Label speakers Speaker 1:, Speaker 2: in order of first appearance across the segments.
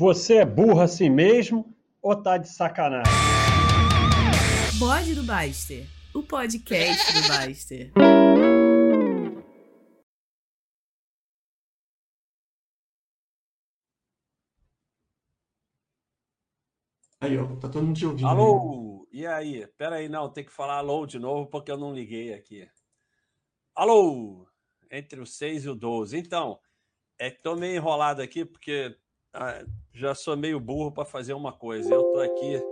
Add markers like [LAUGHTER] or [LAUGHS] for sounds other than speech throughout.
Speaker 1: Você é burro assim mesmo ou tá de sacanagem?
Speaker 2: Bode do Baster, o podcast do Baster.
Speaker 3: Aí, ó, tá todo mundo te ouvindo.
Speaker 4: Alô? E aí? Pera aí, não, tem que falar alô de novo porque eu não liguei aqui. Alô? Entre o 6 e o 12. Então, é que tô meio enrolado aqui porque ah, já sou meio burro para fazer uma coisa. Eu tô aqui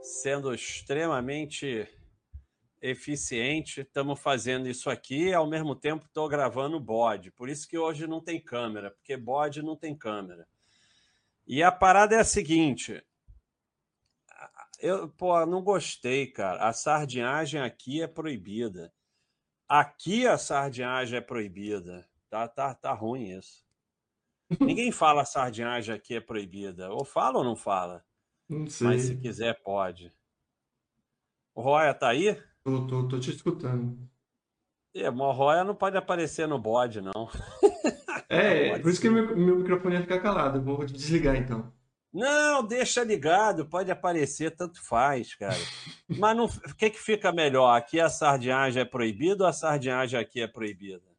Speaker 4: sendo extremamente eficiente, estamos fazendo isso aqui e ao mesmo tempo estou gravando bode. Por isso que hoje não tem câmera, porque bode não tem câmera. E a parada é a seguinte: eu pô, não gostei, cara. A sardinhagem aqui é proibida. Aqui a sardinhagem é proibida. Tá, tá, tá ruim isso. Ninguém fala sardinhagem aqui é proibida. Ou fala ou não fala?
Speaker 3: Não sei.
Speaker 4: Mas se quiser, pode. O Roya tá aí?
Speaker 3: Tô, tô, tô te escutando.
Speaker 4: É, o Roya não pode aparecer no bode, não. [LAUGHS]
Speaker 3: É, por isso que meu, meu microfone ia ficar calado. Vou desligar então.
Speaker 4: Não, deixa ligado, pode aparecer, tanto faz, cara. [LAUGHS] Mas o que, que fica melhor? Aqui a sardinhagem é proibida ou a sardinhagem aqui é proibida?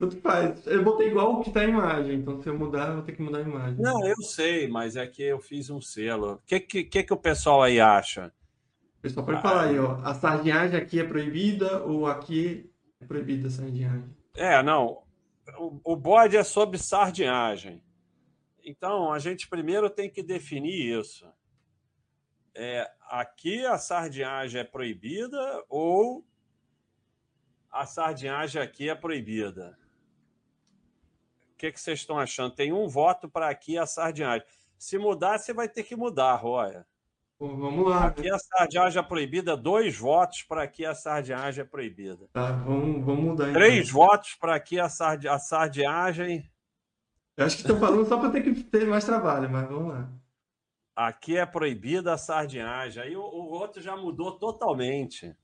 Speaker 3: Tanto faz. Eu botei igual o que tá a imagem, então se eu mudar, eu vou ter que mudar a imagem.
Speaker 4: Não, eu sei, mas é que eu fiz um selo. O que, que, que, que o pessoal aí acha?
Speaker 3: Pessoal, pode falar aí, ó. A sardinhagem aqui é proibida ou aqui é proibida a sardinhagem?
Speaker 4: É, não. O, o bode é sobre sardinhagem. Então, a gente primeiro tem que definir isso. É, aqui a sardinhagem é proibida ou a sardinhagem aqui é proibida? O que, que vocês estão achando? Tem um voto para aqui a sardinhagem. Se mudar, você vai ter que mudar, Roya.
Speaker 3: Vamos lá.
Speaker 4: Aqui a sardinhagem é proibida, dois votos para aqui a sardinhagem é proibida.
Speaker 3: Tá, vamos, vamos mudar então.
Speaker 4: Três votos para aqui a, sardi a sardinhagem.
Speaker 3: Eu acho que estão falando só para ter que ter mais trabalho, mas vamos lá.
Speaker 4: Aqui é proibida a sardinhagem. Aí o, o outro já mudou totalmente.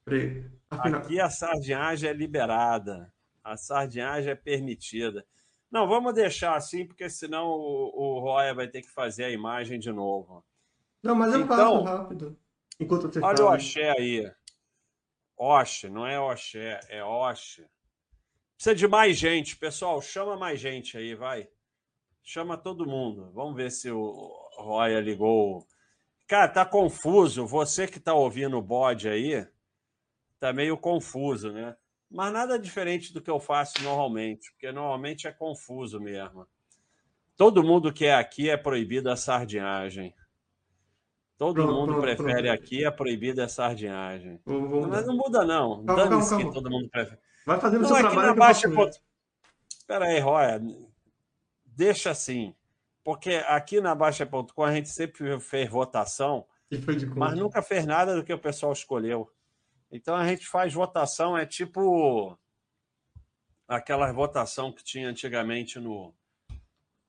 Speaker 3: Afinal,
Speaker 4: Aqui a sardinhagem é liberada. A sardinhagem é permitida. Não, vamos deixar assim, porque senão o, o Roya vai ter que fazer a imagem de novo.
Speaker 3: Não, mas eu
Speaker 4: Então-
Speaker 3: faço rápido. Enquanto você
Speaker 4: Olha o
Speaker 3: fala.
Speaker 4: axé aí. Oxe, não é oxé, é oxe. Precisa de mais gente, pessoal. Chama mais gente aí, vai. Chama todo mundo. Vamos ver se o Roya ligou. Cara, tá confuso. Você que tá ouvindo o bode aí, tá meio confuso, né? Mas nada diferente do que eu faço normalmente, porque normalmente é confuso mesmo. Todo mundo que é aqui é proibido a sardinhagem. Todo
Speaker 3: Pronto,
Speaker 4: mundo
Speaker 3: pronto,
Speaker 4: prefere
Speaker 3: pronto.
Speaker 4: aqui a proibida a sardinhagem.
Speaker 3: Vou-
Speaker 4: Mas não muda, não. Dane-se que todo mundo prefere.
Speaker 3: Vai fazendo
Speaker 4: Não,
Speaker 3: seu
Speaker 4: aqui
Speaker 3: trabalho
Speaker 4: na Baixa. Espera aí, Roya. Deixa assim. Porque aqui na Baixa.com a gente sempre fez votação, mas nunca fez nada do que o pessoal escolheu. Então a gente faz votação, é tipo aquela votação que tinha antigamente no,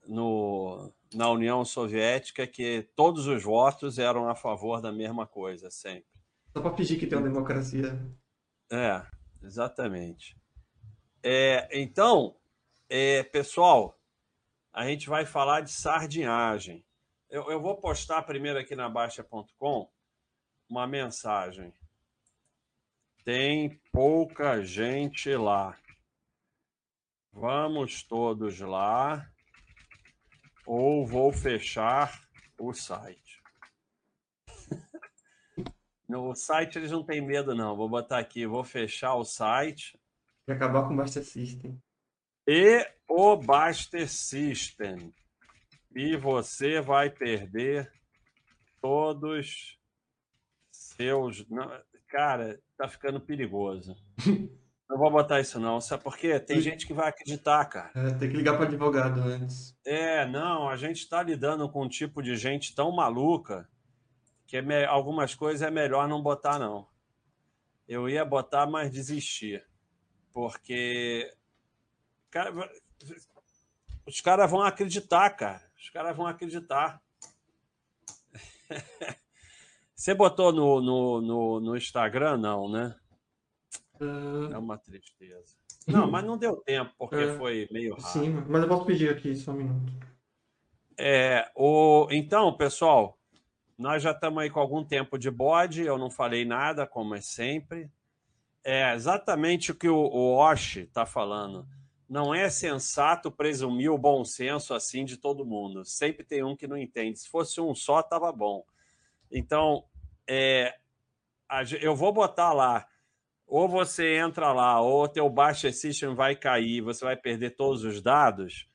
Speaker 4: no, na União Soviética, que todos os votos eram a favor da mesma coisa, sempre.
Speaker 3: Só para fingir que tem uma democracia.
Speaker 4: É, exatamente. É, então, é, pessoal, a gente vai falar de sardinhagem. Eu, eu vou postar primeiro aqui na Baixa.com uma mensagem. Tem pouca gente lá. Vamos todos lá ou vou fechar o site. [LAUGHS] No site eles não têm medo, não. Vou botar aqui, vou fechar o site
Speaker 3: E acabar com o Master System.
Speaker 4: e o Baster System. E você vai perder todos seus. Cara, tá ficando perigoso. Não vou botar isso, não. Sabe por quê? Tem gente que vai acreditar, cara.
Speaker 3: É, tem que ligar para advogado antes.
Speaker 4: É, não, a gente está lidando com um tipo de gente tão maluca que é me- algumas coisas é melhor não botar, não. Eu ia botar, mas desisti. Porque cara, os caras vão acreditar, cara. Os caras vão acreditar. [LAUGHS] Você botou no, no, no, no Instagram, não, né?
Speaker 3: Ah,
Speaker 4: É uma tristeza. Não, mas não deu tempo, porque
Speaker 3: É.
Speaker 4: foi meio rápido.
Speaker 3: sim, mas eu posso pedir aqui só um minuto.
Speaker 4: É, o, então, pessoal, nós já estamos aí com algum tempo de bode, eu não falei nada, como é sempre. É exatamente o que o, o Osh está falando. Não é sensato presumir o bom senso assim de todo mundo. Sempre tem um que não entende. Se fosse um só, estava bom. Então, é, eu vou botar lá. Ou você entra lá, ou teu baixo system vai cair, você vai perder todos os dados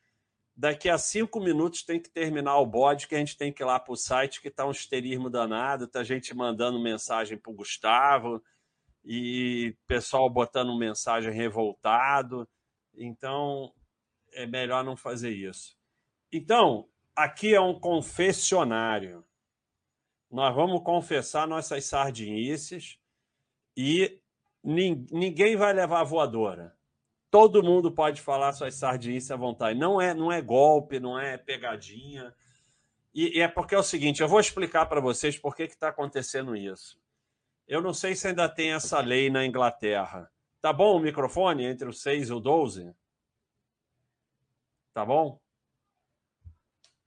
Speaker 4: daqui a cinco minutos tem que terminar o bode, que a gente tem que ir lá para o site, que está um esterismo danado, tá gente mandando mensagem para o Gustavo e pessoal botando mensagem revoltado. Então, é melhor não fazer isso. Então, aqui é um confessionário. Nós vamos confessar nossas sardinices e ninguém vai levar a voadora todo mundo pode falar suas sardinhas à vontade. Não é, não é golpe, não é pegadinha. E, e é porque é o seguinte, eu vou explicar para vocês por que está acontecendo isso. Eu não sei se ainda tem essa lei na Inglaterra. Tá bom o microfone entre o 6 e o 12? Tá bom?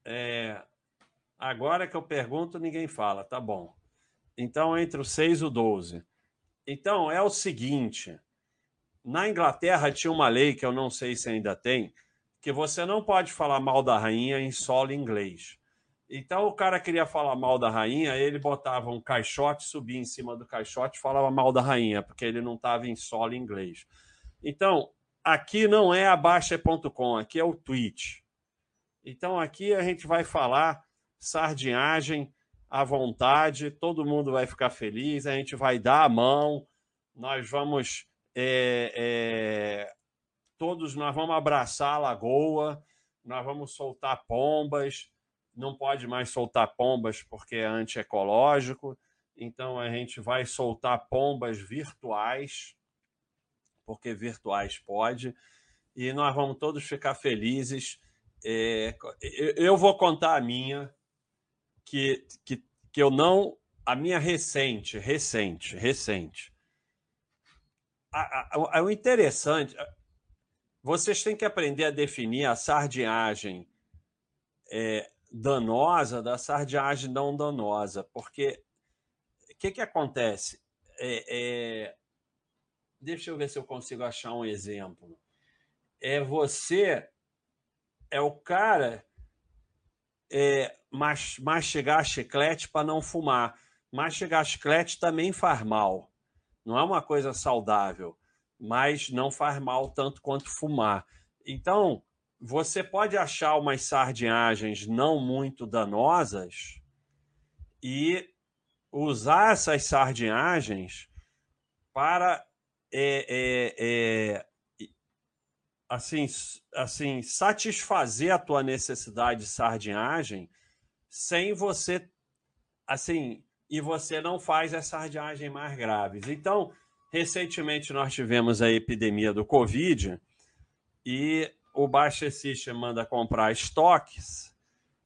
Speaker 4: É, agora que eu pergunto, ninguém fala. Tá bom. Então, entre o 6 e o 12. Então, é o seguinte na Inglaterra tinha uma lei que eu não sei se ainda tem, que você não pode falar mal da rainha em solo inglês. Então o cara queria falar mal da rainha, ele botava um caixote, subia em cima do caixote e falava mal da rainha, porque ele não estava em solo inglês. Então, aqui não é a Baixa.com, aqui é o Twitch. Então aqui a gente vai falar sardinhagem à vontade, todo mundo vai ficar feliz, a gente vai dar a mão, nós vamos é, é, todos nós vamos abraçar a lagoa, nós vamos soltar pombas, não pode mais soltar pombas porque é antiecológico, então a gente vai soltar pombas virtuais, porque virtuais pode, e nós vamos todos ficar felizes. É, eu vou contar a minha, que, que, que eu não. A minha recente, recente, recente a, o interessante, vocês têm que aprender a definir a sardinhagem é, danosa da sardinhagem não danosa, porque o que, que acontece? É, é, deixa eu ver se eu consigo achar um exemplo. É você, é o cara é, mastigar chiclete para não fumar. Mastigar chiclete também faz mal. Não é uma coisa saudável, mas não faz mal tanto quanto fumar. Então, você pode achar umas sardinhagens não muito danosas e usar essas sardinhagens para é, é, é, assim, assim satisfazer a tua necessidade de sardinhagem sem você assim e você não faz as sardinhagem mais graves. Então, recentemente nós tivemos a epidemia do Covid e o Baixa System manda comprar estoques.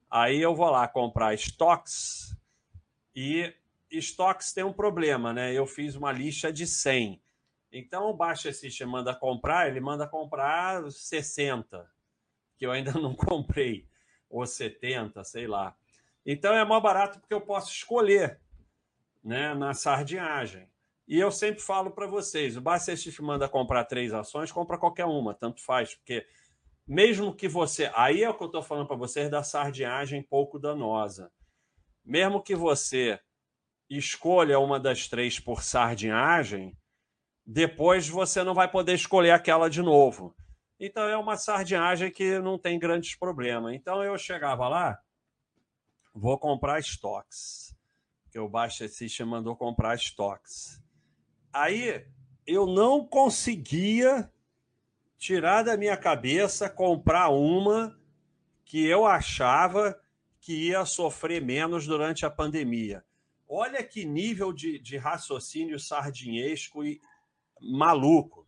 Speaker 4: Aí eu vou lá comprar estoques e estoques tem um problema, né? Eu fiz uma lista de 100. Então o Baixa System manda comprar, ele manda comprar 60, que eu ainda [LAUGHS] não comprei, ou 70, sei lá. Então é mais barato porque eu posso escolher né, na sardinhagem. E eu sempre falo para vocês: o Bacestif manda comprar três ações, compra qualquer uma, tanto faz, porque mesmo que você. Aí é o que eu estou falando para vocês da sardinhagem pouco danosa. Mesmo que você escolha uma das três por sardinhagem, depois você não vai poder escolher aquela de novo. Então é uma sardinhagem que não tem grandes problemas. Então eu chegava lá, vou comprar estoques que o Baixa System mandou comprar estoques. Aí eu não conseguia tirar da minha cabeça comprar uma que eu achava que ia sofrer menos durante a pandemia. Olha que nível de, de raciocínio sardinhesco e maluco.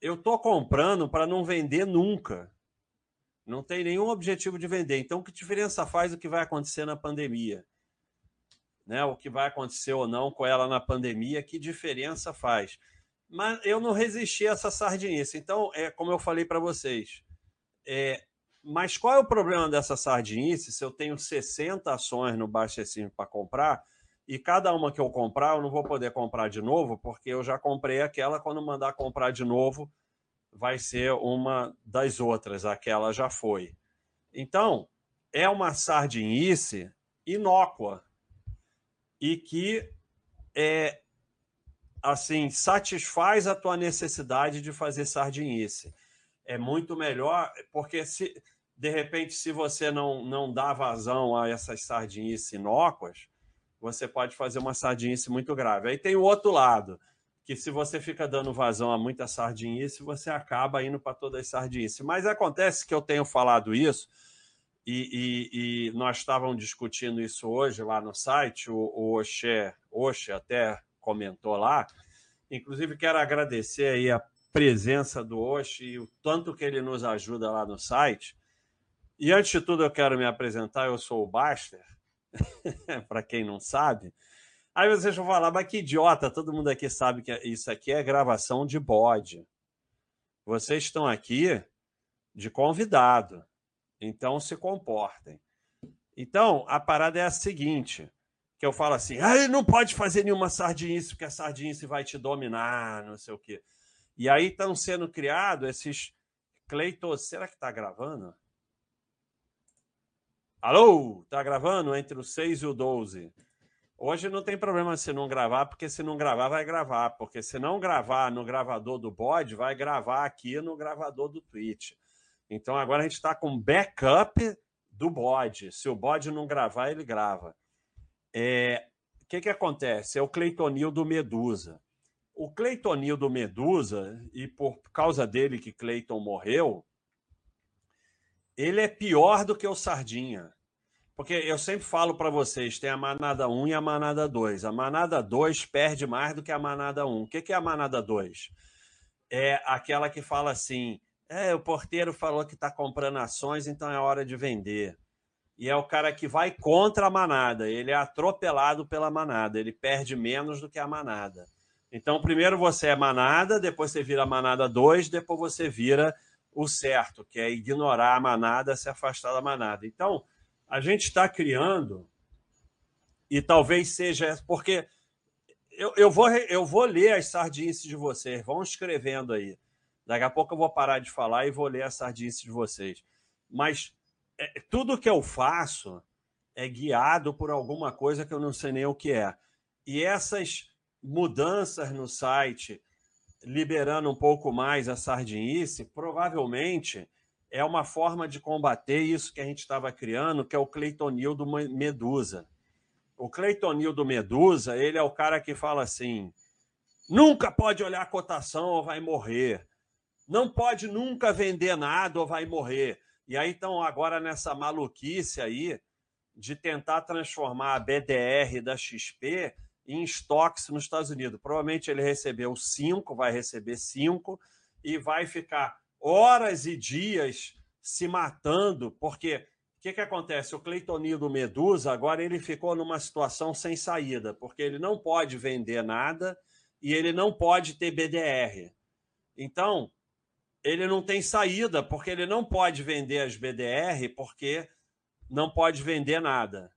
Speaker 4: Eu estou comprando para não vender nunca. Não tem nenhum objetivo de vender. Então, que diferença faz o que vai acontecer na pandemia? né, o que vai acontecer ou não com ela na pandemia, que diferença faz. Mas eu não resisti a essa sardinice. Então, é como eu falei para vocês, é, mas qual é o problema dessa sardinice? Se eu tenho 60 ações no Baixo para comprar, e cada uma que eu comprar, eu não vou poder comprar de novo, porque eu já comprei aquela, quando mandar comprar de novo, vai ser uma das outras, aquela já foi. Então, é uma sardinice inócua e que é assim satisfaz a tua necessidade de fazer sardinice. É muito melhor, porque se de repente se você não não dá vazão a essas sardinices inócuas, você pode fazer uma sardinice muito grave. Aí tem o outro lado, que se você fica dando vazão a muita sardinice, você acaba indo para todas as sardinices. Mas acontece que eu tenho falado isso, e, e, e, nós estávamos discutindo isso hoje lá no site, o, o Oxê, Oxê até comentou lá. Inclusive, quero agradecer aí a presença do Oxê e o tanto que ele nos ajuda lá no site. E antes de tudo, eu quero me apresentar. Eu sou o Baster, [LAUGHS] para quem não sabe. Aí vocês vão falar, mas que idiota, todo mundo aqui sabe que isso aqui é gravação de bode. Vocês estão aqui de convidado. Então se comportem. Então, a parada é a seguinte: que eu falo assim, ah, não pode fazer nenhuma sardinice, porque a sardinice vai te dominar, não sei o quê. E aí estão sendo criados esses Cleitos. Será que está gravando? Alô? Está gravando entre o 6 e o 12. Hoje não tem problema se não gravar, porque se não gravar, vai gravar. Porque se não gravar no gravador do bode, vai gravar aqui no gravador do Twitch. Então agora a gente está com backup do bode. Se o bode não gravar, ele grava. É, o que, que acontece? É o Cleitonil do Medusa. O Cleitonil do Medusa, e por causa dele que Cleiton morreu, ele é pior do que o Sardinha. Porque eu sempre falo para vocês, tem a manada 1 e a manada 2. A manada 2 perde mais do que a manada 1. O que, é a manada 2? É aquela que fala assim: é, o porteiro falou que está comprando ações, então é hora de vender. E é o cara que vai contra a manada, ele é atropelado pela manada, ele perde menos do que a manada. Então, primeiro você é manada, depois você vira manada 2, depois você vira o certo, que é ignorar a manada, se afastar da manada. Então, a gente está criando, e talvez seja porque eu, eu, vou, eu vou ler as sardinhas de vocês, vão escrevendo aí. Daqui a pouco eu vou parar de falar e vou ler a sardinice de vocês. Mas é, tudo que eu faço é guiado por alguma coisa que eu não sei nem o que é. E essas mudanças no site, liberando um pouco mais a sardinice, provavelmente é uma forma de combater isso que a gente estava criando, que é o Cleitonil do Medusa. O Cleitonil do Medusa, ele é o cara que fala assim: nunca pode olhar a cotação ou vai morrer não pode nunca vender nada ou vai morrer. E aí estão agora nessa maluquice aí de tentar transformar a BDR da XP em estoques nos Estados Unidos. Provavelmente ele recebeu cinco, vai receber cinco e vai ficar horas e dias se matando, porque o que, que acontece? O Cleitonildo Medusa agora ele ficou numa situação sem saída, porque ele não pode vender nada e ele não pode ter BDR. Então, ele não tem saída, porque ele não pode vender as BDR, porque não pode vender nada,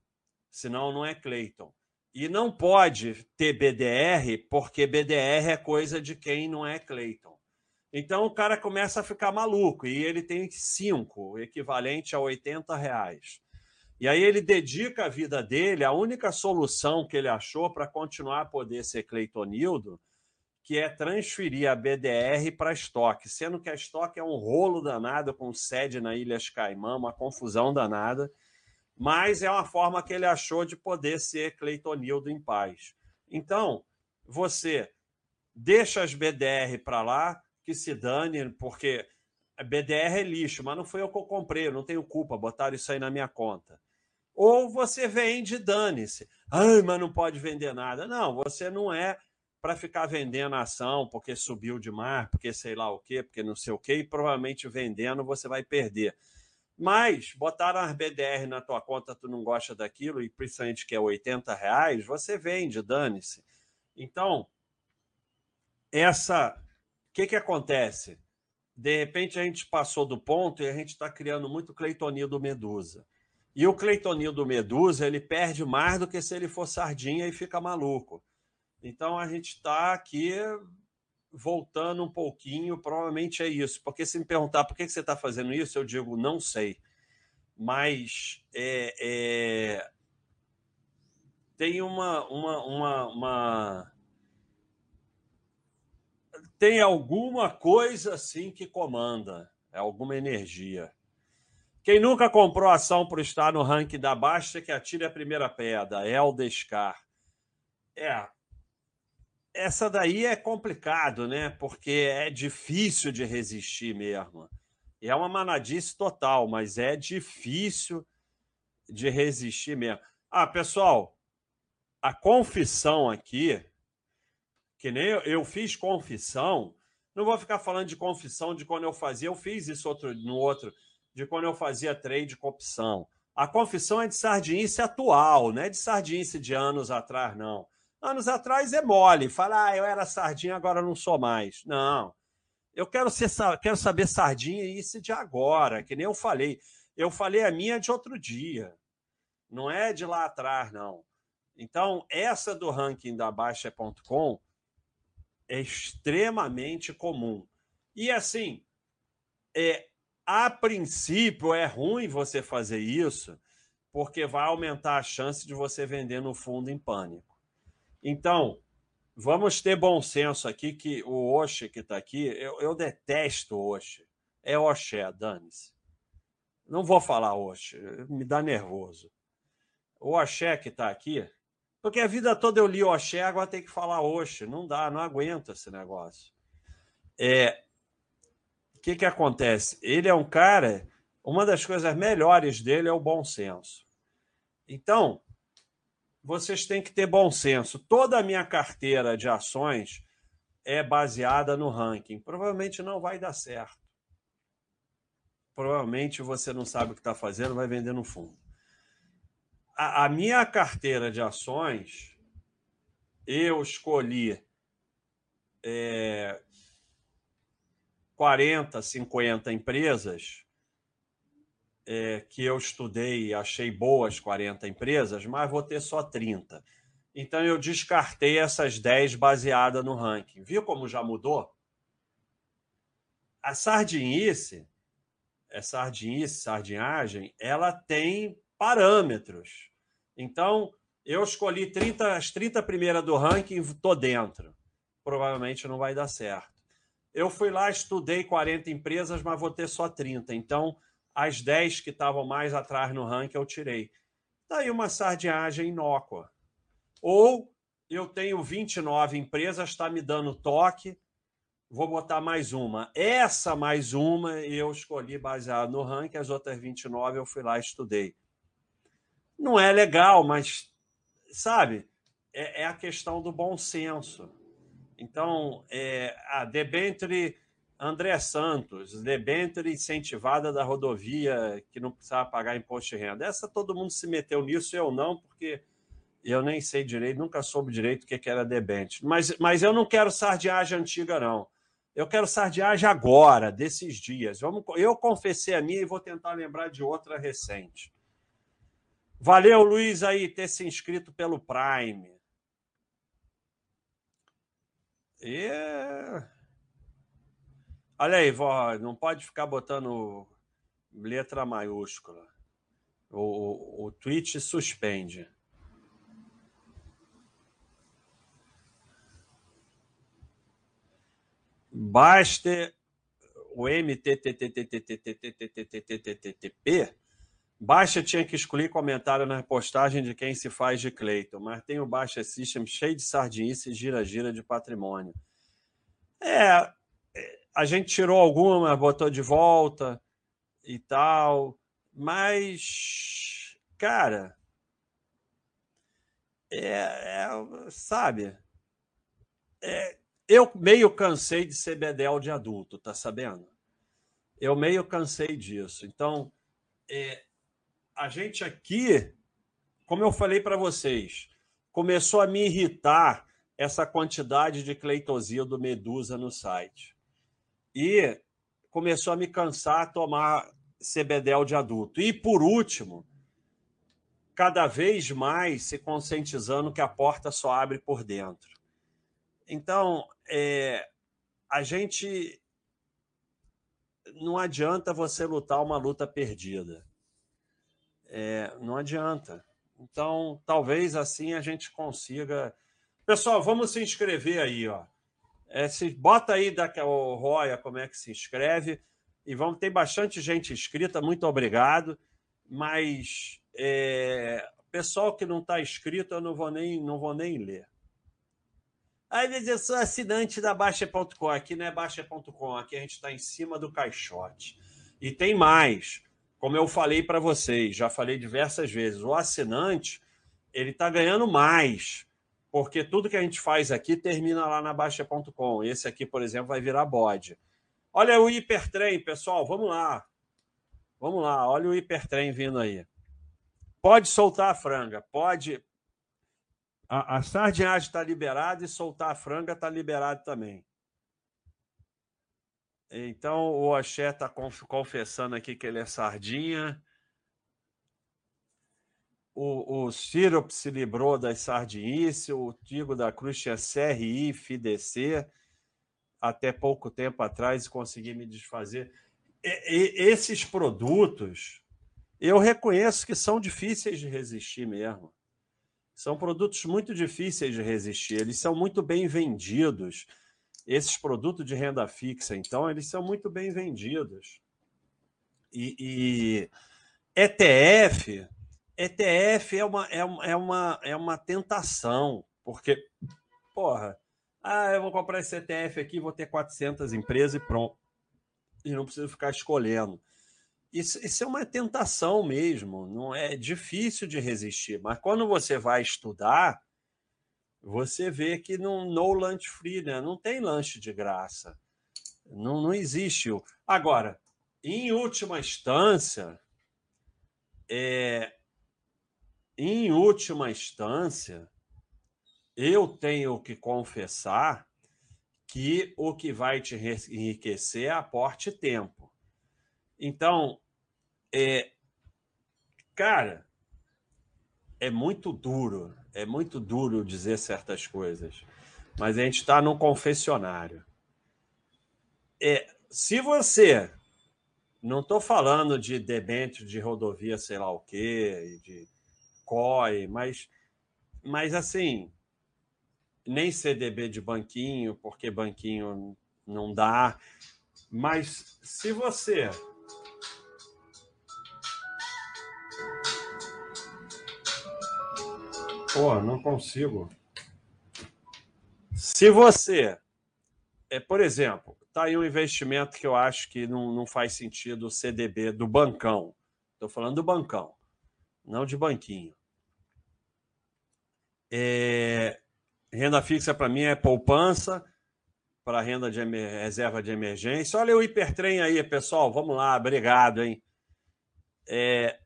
Speaker 4: senão não é Clayton. E não pode ter BDR, porque BDR é coisa de quem não é Clayton. Então o cara começa a ficar maluco, e ele tem cinco, equivalente a 80 reais. E aí ele dedica a vida dele, a única solução que ele achou para continuar a poder ser Cleitonildo que é transferir a BDR para estoque, sendo que a estoque é um rolo danado com sede na Ilhas Caimã, uma confusão danada, mas é uma forma que ele achou de poder ser Cleitonildo em paz. Então, você deixa as BDR para lá, que se dane, porque BDR é lixo, mas não foi eu que eu comprei, eu não tenho culpa, botaram isso aí na minha conta. Ou você vende, dane-se. Ai, mas não pode vender nada. Não, você não é para ficar vendendo a ação porque subiu demais, porque sei lá o quê, porque não sei o quê, e provavelmente vendendo você vai perder. Mas botaram as BDR na tua conta, tu não gosta daquilo, e principalmente que é 80 reais, você vende, dane-se. Então, essa. O que, que acontece? de repente a gente passou do ponto e a gente está criando muito cleitonil do Medusa. E o cleitonil do Medusa, ele perde mais do que se ele for sardinha e fica maluco. Então a gente está aqui voltando um pouquinho, provavelmente é isso. Porque se me perguntar por que você está fazendo isso, eu digo, não sei. Mas é, é... tem uma, uma, uma, uma, Tem alguma coisa assim que comanda, é alguma energia. Quem nunca comprou ação por estar no ranking da Baixa, que atire a primeira pedra, é o Descar. É, essa daí é complicado, né? Porque é difícil de resistir mesmo. É uma manadice total, mas é difícil de resistir mesmo. Ah, pessoal, a confissão aqui, que nem eu, eu fiz confissão, não vou ficar falando de confissão de quando eu fazia, eu fiz isso outro, no outro, de quando eu fazia trade com opção. A confissão é de sardinice atual, não é de sardinice de anos atrás, não. Anos atrás é mole, falar, ah, eu era sardinha, agora não sou mais. Não. Eu quero, ser, quero saber sardinha isso de agora, que nem eu falei. Eu falei a minha de outro dia. Não é de lá atrás, não. Então, essa do ranking da Baixa.com é extremamente comum. E assim, é, a princípio é ruim você fazer isso, porque vai aumentar a chance de você vender no fundo em pânico. Então, vamos ter bom senso aqui que o Oxe que está aqui, eu, eu detesto Oxe. É Oxé, dane-se. Não vou falar Oxe, me dá nervoso. O Oxé que está aqui, porque a vida toda eu li Oxé, agora tem que falar Oxe. Não dá, não aguento esse negócio. É, o que, que acontece? Ele é um cara, uma das coisas melhores dele é o bom senso. Então, vocês têm que ter bom senso. Toda a minha carteira de ações é baseada no ranking. Provavelmente não vai dar certo. Provavelmente você não sabe o que está fazendo, vai vender no fundo. A, a, minha carteira de ações, eu escolhi é, 40, 50 empresas é, que eu estudei e achei boas 40 empresas, mas vou ter só 30. Então eu descartei essas 10 baseadas no ranking. Viu como já mudou? A sardinice, é sardinice, sardinhagem, ela tem parâmetros. Então, eu escolhi 30, as 30 primeiras do ranking, estou dentro. Provavelmente não vai dar certo. Eu fui lá, estudei 40 empresas, mas vou ter só 30. Então, as 10 que estavam mais atrás no ranking eu tirei. Daí uma sardinhagem inócua. Ou eu tenho 29 empresas, está me dando toque, vou botar mais uma. Essa mais uma eu escolhi baseado no ranking, as outras 29 eu fui lá e estudei. Não é legal, mas, sabe, é, é a questão do bom senso. Então, é, a debenture André Santos, debênture incentivada da rodovia que não precisava pagar imposto de renda. Essa todo mundo se meteu nisso, eu não, porque eu nem sei direito, nunca soube direito o que era debênture. Mas, mas eu não quero sardiagem antiga, não. Eu quero sardiagem agora, desses dias. Vamos, eu confessei a minha e vou tentar lembrar de outra recente. Valeu, Luiz, aí, ter se inscrito pelo Prime. E Olha aí, vó, não pode ficar botando letra maiúscula. O, o, o tweet suspende. Basta o MTTTTTTTTTTTTP, Baixa tinha que excluir comentário na repostagem de quem se faz de Cleiton, mas tem o Baixa System cheio de sardinice e gira-gira de patrimônio. É, a gente tirou alguma, botou de volta e tal, mas, cara, é, é sabe, é, eu meio cansei de ser bedel de adulto, tá sabendo? Eu meio cansei disso. Então, é, a gente aqui, como eu falei para vocês, começou a me irritar essa quantidade de cleitosia do Medusa no site. E começou a me cansar a tomar CBDL de adulto. E por último, cada vez mais se conscientizando que a porta só abre por dentro. Então, é, a gente não adianta você lutar uma luta perdida. É, não adianta. Então, talvez assim a gente consiga. Pessoal, vamos se inscrever aí, ó. É, se, bota aí da, o Roya como é que se inscreve. E vamos ter bastante gente inscrita, muito obrigado. Mas é, pessoal que não está inscrito, eu não vou nem, não vou nem ler. Às vezes eu sou assinante da Baixa.com. Aqui não é Baixa.com, aqui a gente está em cima do caixote. E tem mais. Como eu falei para vocês, já falei diversas vezes, o assinante ele está ganhando mais, porque tudo que a gente faz aqui termina lá na Baixa.com. Esse aqui, por exemplo, vai virar bode. Olha o hipertrem, pessoal, vamos lá. Vamos lá, olha o hipertrem vindo aí. Pode soltar a franga, pode a, a sardinhagem está liberada e soltar a franga está liberado também. Então o Axé está confessando aqui que ele é sardinha. O, o Ciro se livrou das sardinices, o Tigo da Cruz tinha CRI, FIDC, até pouco tempo atrás consegui me desfazer. E, e, esses produtos, eu reconheço que são difíceis de resistir mesmo. São produtos muito difíceis de resistir, eles são muito bem vendidos. Esses produtos de renda fixa, então, eles são muito bem vendidos. E, e ETF, ETF é uma, é, uma, é, uma, é uma tentação, porque, porra, ah, eu vou comprar esse ETF aqui, vou ter 400 empresas e pronto. E não preciso ficar escolhendo. Isso, isso, é uma tentação mesmo, não é difícil de resistir. Mas quando você vai estudar, você vê que não no lunch free, né? não tem lanche de graça. Não, não existe. Agora, em última instância, é, em última instância, eu tenho que confessar que o que vai te enriquecer é aporte tempo. Então, é, cara, é muito duro, é muito duro dizer certas coisas, mas a gente está num confessionário. É, se você, não estou falando de debênture de rodovia, sei lá o quê, de Mas, mas assim, nem CDB de banquinho, porque banquinho não dá. Mas se você Pô, não consigo. Se você, é, por exemplo, tá aí um investimento que eu acho que não, não faz sentido o CDB do bancão. Estou falando do bancão, não de banquinho. É, renda fixa para mim é poupança para renda de reserva de emergência. Olha o hipertrem aí, pessoal. Vamos lá, obrigado, hein? É,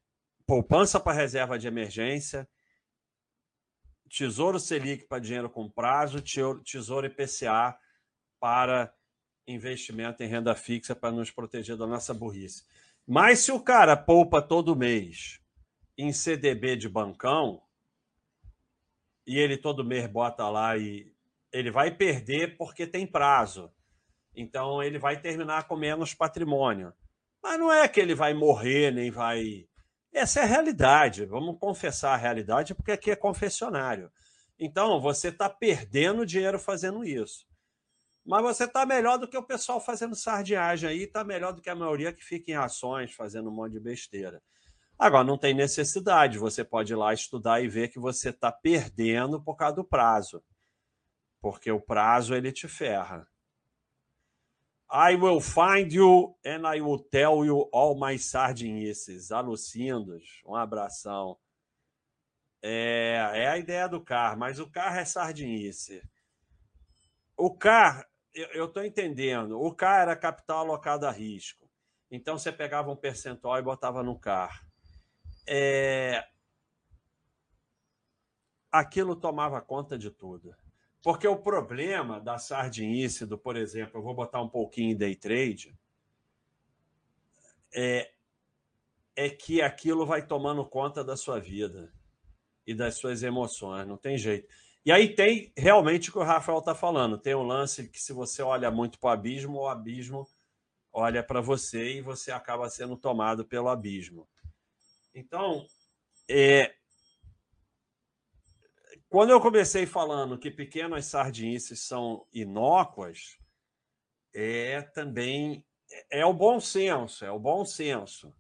Speaker 4: poupança para reserva de emergência Tesouro Selic para dinheiro com prazo, Tesouro IPCA para investimento em renda fixa para nos proteger da nossa burrice. Mas se o cara poupa todo mês em CDB de bancão e ele todo mês bota lá e ele vai perder porque tem prazo. Então ele vai terminar com menos patrimônio. Mas não é que ele vai morrer nem vai essa é a realidade. Vamos confessar a realidade, porque aqui é confessionário. Então, você está perdendo dinheiro fazendo isso. Mas você está melhor do que o pessoal fazendo sardinhagem aí, está melhor do que a maioria que fica em ações fazendo um monte de besteira. Agora, não tem necessidade, você pode ir lá estudar e ver que você está perdendo por causa do prazo. Porque o prazo ele te ferra. I will find you and I will tell you all my sardinices. Alucindos. Um abração. É, é a ideia do carro, mas o carro é sardinice. O carro, eu estou entendendo, o carro era capital alocado a risco. Então você pegava um percentual e botava no carro. É... Aquilo tomava conta de tudo. Porque o problema da sardinice, do, por exemplo, eu vou botar um pouquinho em day trade, é, é que aquilo vai tomando conta da sua vida e das suas emoções, não tem jeito. E aí tem realmente o que o Rafael está falando: tem um lance que, se você olha muito para o abismo, o abismo olha para você e você acaba sendo tomado pelo abismo. Então, é, quando eu comecei falando que pequenas sardinices são inócuas, é também é o bom senso, é o bom senso.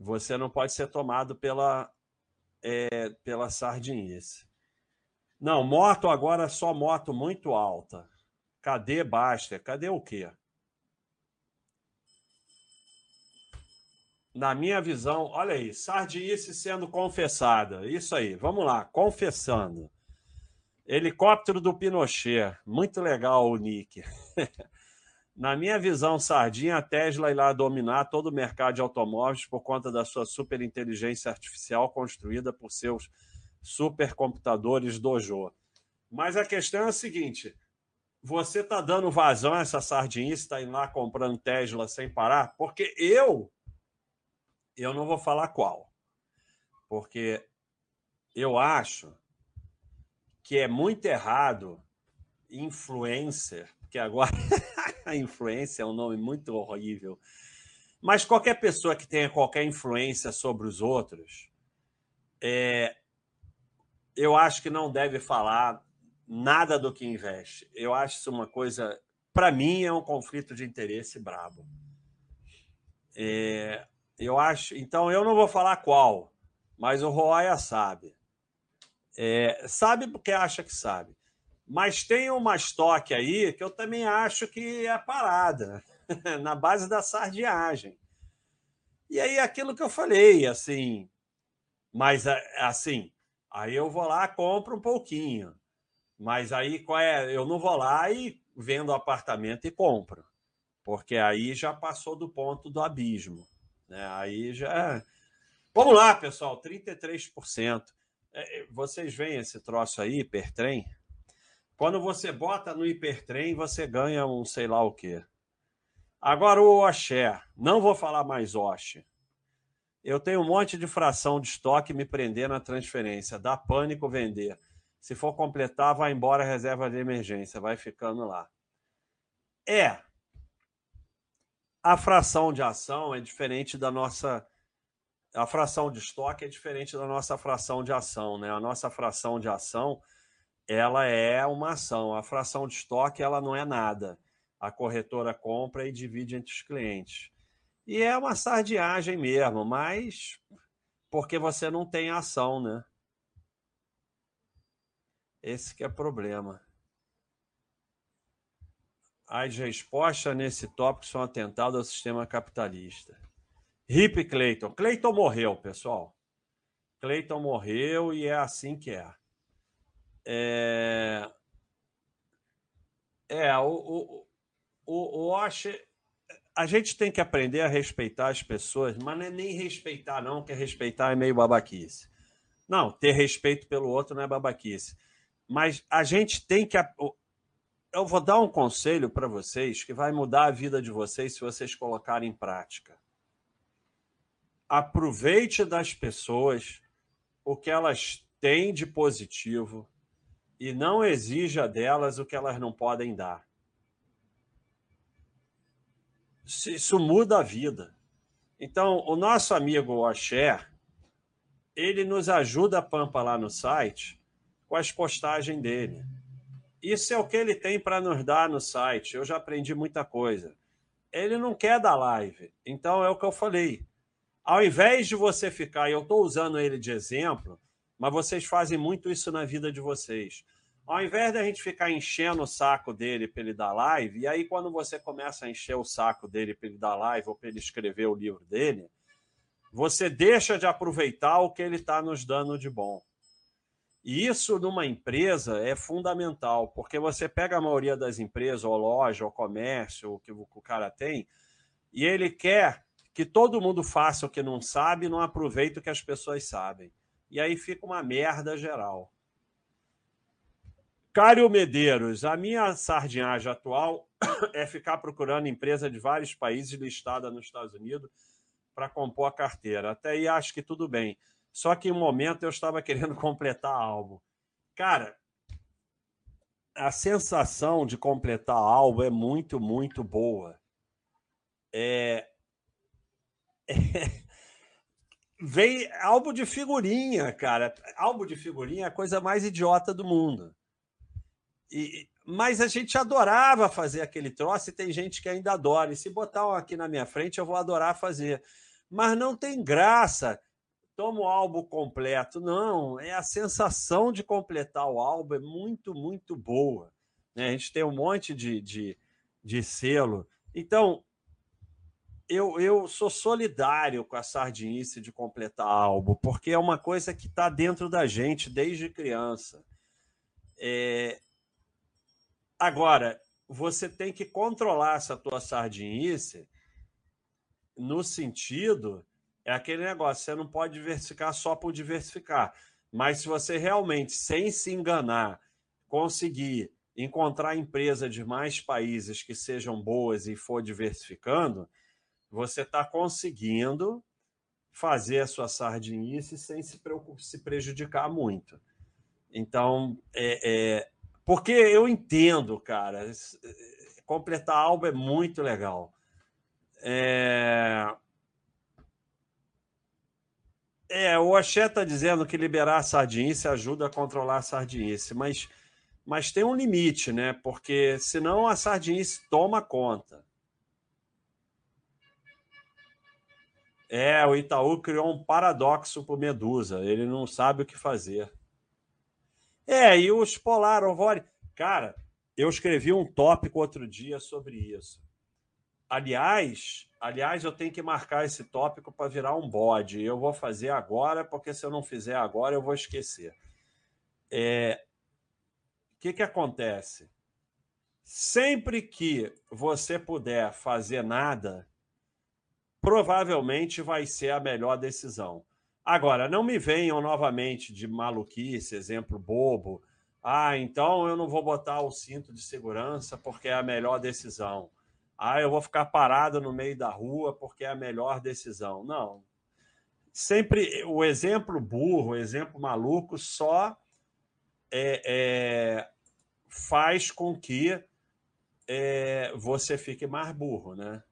Speaker 4: Você não pode ser tomado pela é, pela sardinice. Não, moto agora só moto muito alta. Cadê Basta? Cadê o quê? Na minha visão, olha aí, sardinice sendo confessada. Isso aí, vamos lá, confessando. Helicóptero do Pinochet. Muito legal o nick. [LAUGHS] Na minha visão, Sardinha, a Tesla irá dominar todo o mercado de automóveis por conta da sua superinteligência artificial construída por seus supercomputadores Dojo. Mas a questão é a seguinte: você está dando vazão a essa sardinha, está indo lá comprando Tesla sem parar? Porque eu, eu não vou falar qual. Porque eu acho que é muito errado influencer, que agora [LAUGHS] a influência é um nome muito horrível. Mas qualquer pessoa que tenha qualquer influência sobre os outros, é, eu acho que não deve falar nada do que investe. Eu acho isso uma coisa, para mim, é um conflito de interesse brabo. É, eu acho, então eu não vou falar qual, mas o Roya sabe. É, sabe porque acha que sabe. Mas tem uma estoque aí que eu também acho que é parada, [LAUGHS] na base da sardiagem. E aí aquilo que eu falei, assim, mas assim, aí eu vou lá, compro um pouquinho. Mas aí qual é? Eu não vou lá e vendo apartamento e compro. Porque aí já passou do ponto do abismo. Né? Aí já. Vamos lá, pessoal, 33%. É, é, vocês veem esse troço aí, hipertrem? Quando você bota no hipertrem, você ganha um sei lá o quê. Agora o Oxé. Não vou falar mais Oxe. Eu tenho um monte de fração de estoque me prender na transferência. Dá pânico vender. Se for completar, vai embora reserva de emergência. Vai ficando lá. É. A fração de ação é diferente da nossa. A fração de estoque é diferente da nossa fração de ação. Né? A nossa fração de ação ela é uma ação. A fração de estoque ela não é nada. A corretora compra e divide entre os clientes. E é uma sardiagem mesmo, mas porque você não tem ação, né? Esse que é o problema. As respostas nesse tópico são atentadas ao sistema capitalista. Hip Clayton. Clayton morreu, pessoal. Clayton morreu e é assim que é. É, é o, o, o, o a gente tem que aprender a respeitar as pessoas, mas não é nem respeitar, não, que respeitar é meio babaquice. Não, ter respeito pelo outro não é babaquice. Mas a gente tem que. Eu vou dar um conselho para vocês que vai mudar a vida de vocês se vocês colocarem em prática. Aproveite das pessoas o que elas têm de positivo e não exija delas o que elas não podem dar. Isso muda a vida. Então, o nosso amigo Oxé, ele nos ajuda a pampa lá no site com as postagens dele. Isso é o que ele tem para nos dar no site. Eu já aprendi muita coisa. Ele não quer dar live. Então é o que eu falei. Ao invés de você ficar, eu estou usando ele de exemplo, mas vocês fazem muito isso na vida de vocês. Ao invés da gente ficar enchendo o saco dele para ele dar live, e aí quando você começa a encher o saco dele para ele dar live ou para ele escrever o livro dele, você deixa de aproveitar o que ele está nos dando de bom. E isso numa empresa é fundamental, porque você pega a maioria das empresas, ou loja, ou comércio, o que o cara tem, e ele quer que todo mundo faça o que não sabe e não aproveita o que as pessoas sabem. E aí fica uma merda geral. Cário Medeiros, a minha sardinhagem atual [COUGHS] é ficar procurando empresa de vários países listada nos Estados Unidos para compor a carteira. Até aí acho que tudo bem. Só que em um momento eu estava querendo [LAUGHS] completar algo. Cara, a sensação de completar algo é muito, muito boa. É... [LAUGHS] é... Vem álbum de figurinha, cara. Álbum de figurinha é a coisa mais idiota do mundo. E, mas a gente adorava fazer aquele troço e tem gente que ainda adora. E se botar um aqui na minha frente, eu vou adorar fazer. Mas não tem graça. Toma o álbum completo. Não, é a sensação de completar o álbum é muito, muito boa. Né? A gente tem um monte de, de, de selo. Então, eu, eu sou solidário com a sardinice de completar álbum, porque é uma coisa que está dentro da gente desde criança. É, Agora, você tem que controlar essa tua sardinice no sentido é aquele negócio, você não pode diversificar só por diversificar. Mas se você realmente, sem se enganar, conseguir encontrar empresa de mais países que sejam boas e for diversificando, você está conseguindo fazer a sua sardinice sem se, se prejudicar muito. Então, é, é, porque eu entendo, cara. Completar álbum é muito legal. É... É, o Axé está dizendo que liberar a sardinice ajuda a controlar a sardinice, mas, mas tem um limite, né? Porque senão a sardinice toma conta. É, o Itaú criou um paradoxo para Medusa, ele não sabe o que fazer. É, e os Polar Ovori. Cara, eu escrevi um tópico outro dia sobre isso. Aliás, aliás, eu tenho que marcar esse tópico para virar um bode. Eu vou fazer agora, porque se eu não fizer agora, eu vou esquecer. É... O que, que acontece? Sempre que você puder fazer nada, provavelmente vai ser a melhor decisão. Agora, não me venham novamente de maluquice, exemplo bobo. Ah, então eu não vou botar o cinto de segurança porque é a melhor decisão. Ah, eu vou ficar parado no meio da rua porque é a melhor decisão. Não. Sempre o exemplo burro, o exemplo maluco, só é, é, faz com que é, você fique mais burro, né?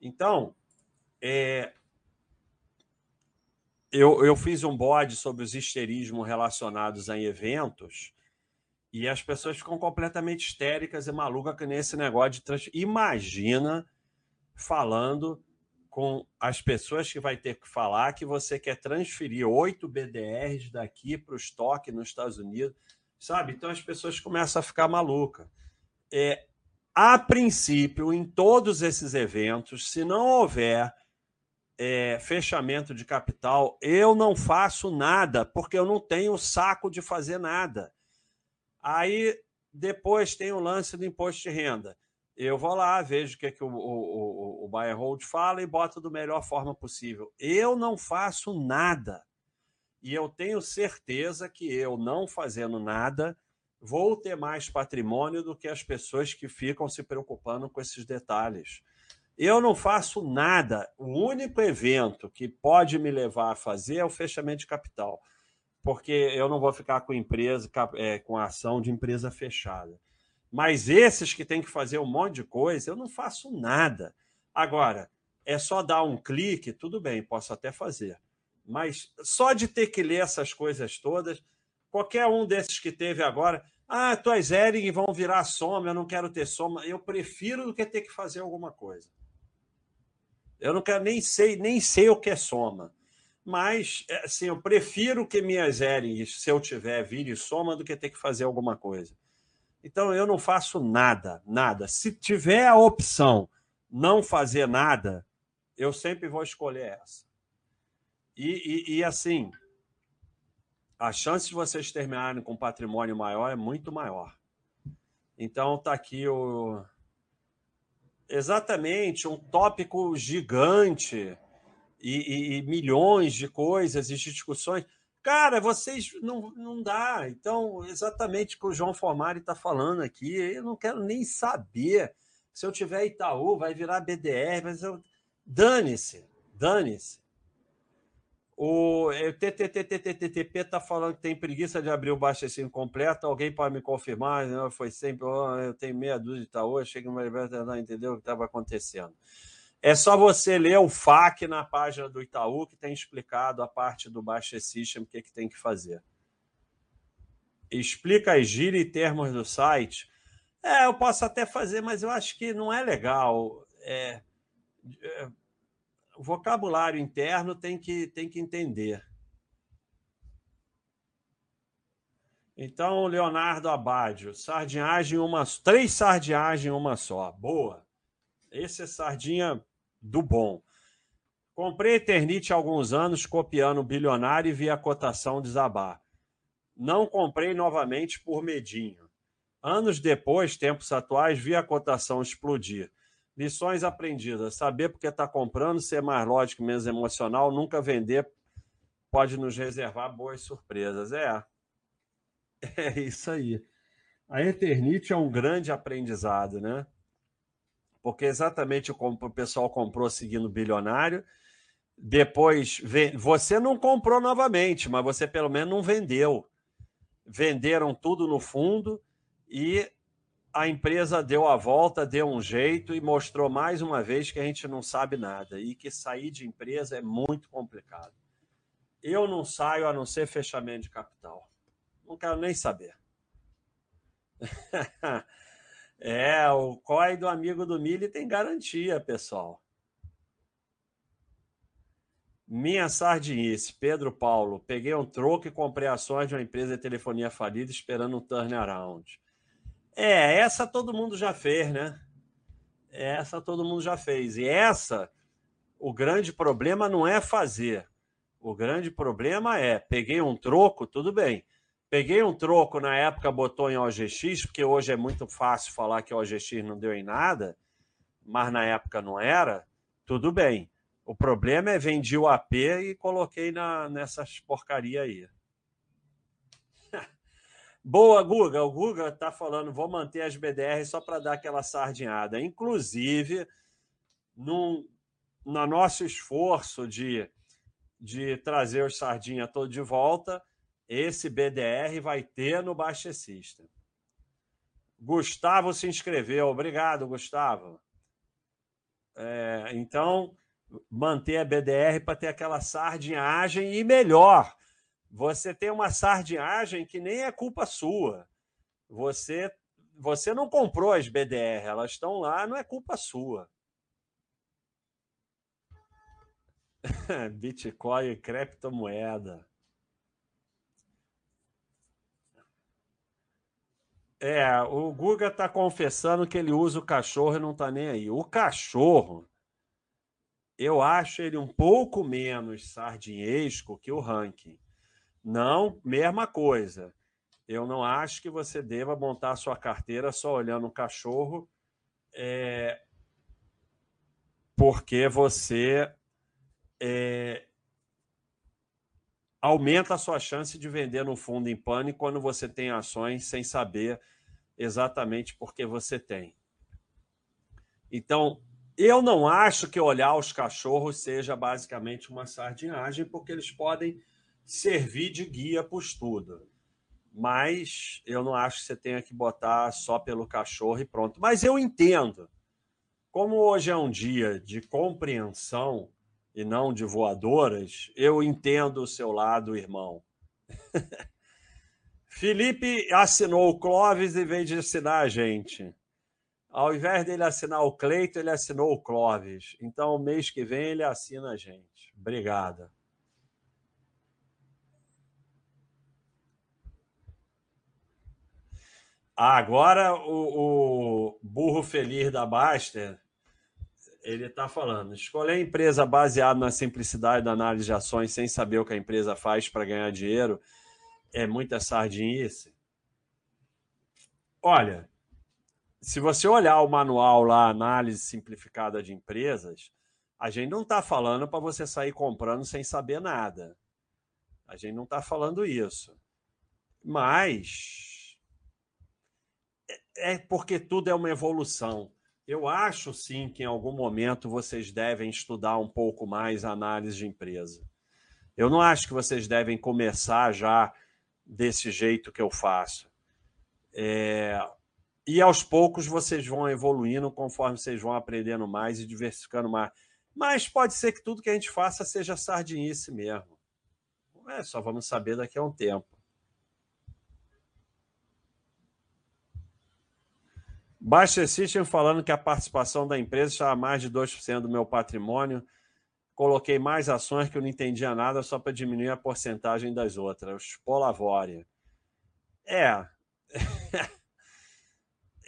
Speaker 4: Então, é, eu, eu fiz um bode sobre os histerismos relacionados a eventos e as pessoas ficam completamente histéricas e malucas com esse negócio de trans... Imagina falando com as pessoas que vai ter que falar que você quer transferir oito BDRs daqui para o estoque nos Estados Unidos, sabe? Então as pessoas começam a ficar malucas. É, a princípio, em todos esses eventos, se não houver é, fechamento de capital, eu não faço nada, porque eu não tenho saco de fazer nada. Aí depois tem o lance do imposto de renda. Eu vou lá, vejo o que, é que o, o, o, Buyer Hold fala e boto da melhor forma possível. Eu não faço nada. E eu tenho certeza que eu, não fazendo nada, vou ter mais patrimônio do que as pessoas que ficam se preocupando com esses detalhes. Eu não faço nada. O único evento que pode me levar a fazer é o fechamento de capital, porque eu não vou ficar com empresa, é, com ação de empresa fechada. Mas esses que têm que fazer um monte de coisa, eu não faço nada. Agora, é só dar um clique, tudo bem, posso até fazer. Mas só de ter que ler essas coisas todas, qualquer um desses que teve agora, ah, tuas Ering vão virar soma, eu não quero ter soma. Eu prefiro do que ter que fazer alguma coisa. Eu não quero nem sei, nem sei o que é soma. Mas, é, assim, eu prefiro que minhas herings, se eu tiver, vire soma do que ter que fazer alguma coisa. Então, eu não faço nada, nada. Se tiver a opção não fazer nada, eu sempre vou escolher essa. E, e, e assim, a chance de vocês terminarem com patrimônio maior é muito maior. Então, tá aqui o, Exatamente, um tópico gigante e, e, milhões de coisas e discussões. Cara, vocês não, não dá. Então, exatamente o que o João Formari está falando aqui, eu não quero nem saber. Se eu tiver Itaú, vai virar BDR, mas eu... dane-se, dane-se. O TTTTTTP está falando que tem preguiça de abrir o baixo completo. Alguém pode me confirmar? Foi sempre. Oh, eu tenho meia dúzia de Itaú, achei que não entendeu o que estava acontecendo. É só você ler o FAQ na página do Itaú, que tem explicado a parte do Baixa System, o que, que tem que fazer. Explica as gírias e termos do site. É, eu posso até fazer, mas eu acho que não é legal. É, é o vocabulário interno tem que, tem que entender. Então, Leonardo Abadio, sardinhagem uma, três sardinhagem uma só. Boa. Esse é sardinha do bom. Comprei Eternite há alguns anos, copiando o bilionário e vi a cotação desabar. Não comprei novamente por medinho. Anos depois, tempos atuais, vi a cotação explodir. Lições aprendidas. Saber porque está comprando, ser mais lógico, menos emocional, nunca vender pode nos reservar boas surpresas. É. [LAUGHS] É isso aí. A Eternite é um grande aprendizado, né? Porque exatamente o pessoal comprou seguindo bilionário. Depois, você não comprou novamente, mas você pelo menos não vendeu. Venderam tudo no fundo e a empresa deu a volta, deu um jeito e mostrou mais uma vez que a gente não sabe nada e que sair de empresa é muito complicado. Eu não saio a não ser fechamento de capital. Não quero nem saber. [LAUGHS] é, o COI do amigo do Mili tem garantia, pessoal. Minha sardinice, Pedro Paulo. Peguei um troco e comprei ações de uma empresa de telefonia falida esperando um turnaround. É, essa todo mundo já fez, né? Essa todo mundo já fez. E essa, o grande problema não é fazer. O grande problema é, peguei um troco, tudo bem. Peguei um troco na época, botou em OGX, porque hoje é muito fácil falar que OGX não deu em nada, mas na época não era, tudo bem. O problema é vendi o AP e coloquei na, nessas porcaria aí. [LAUGHS] Boa, Guga. O Guga está falando, vou manter as BDR só para dar aquela sardinhada. Inclusive, num, no nosso esforço de, de trazer os sardinha todo de volta, esse BDR vai ter no Baixa System. Gustavo se inscreveu. Obrigado, Gustavo. É, então, manter a BDR para ter aquela sardinhagem e melhor você tem uma sardinhagem que nem é culpa sua. Você você não comprou as BDR, elas estão lá, não é culpa sua. [LAUGHS] Bitcoin e criptomoeda. É, o Guga está confessando que ele usa o cachorro e não está nem aí. O cachorro, eu acho ele um pouco menos sardinhesco que o ranking. Não, mesma coisa. Eu não acho que você deva montar sua carteira só olhando o cachorro, é, porque você é, aumenta a sua chance de vender no fundo em pânico quando você tem ações sem saber exatamente por que você tem. Então, eu não acho que olhar os cachorros seja basicamente uma sardinhagem, porque eles podem servir de guia para o estudo. Mas eu não acho que você tenha que botar só pelo cachorro e pronto. Mas eu entendo. Como hoje é um dia de compreensão e não de voadoras, eu entendo o seu lado, irmão. [LAUGHS] Felipe assinou o Clóvis em vez de assinar a gente. Ao invés dele assinar o Cleito, ele assinou o Clóvis. Então, mês que vem, ele assina a gente. Obrigada. Agora o, o burro feliz da Baster, ele está falando, escolher empresa baseada na simplicidade da análise de ações sem saber o que a empresa faz para ganhar dinheiro é muita sardinice. Olha, se você olhar o manual lá, análise simplificada de empresas, a gente não está falando para você sair comprando sem saber nada. A gente não está falando isso. Mas é, é porque tudo é uma evolução. Eu acho sim que em algum momento vocês devem estudar um pouco mais a análise de empresa. Eu não acho que vocês devem começar já desse jeito que eu faço. É... E aos poucos vocês vão evoluindo conforme vocês vão aprendendo mais e diversificando mais. Mas pode ser que tudo que a gente faça seja sardinice mesmo. É, só vamos saber daqui a um tempo. Baixa System falando que a participação da empresa está a mais de 2% do meu patrimônio. Coloquei mais ações que eu não entendia nada só para diminuir a porcentagem das outras. Polavória. [LAUGHS]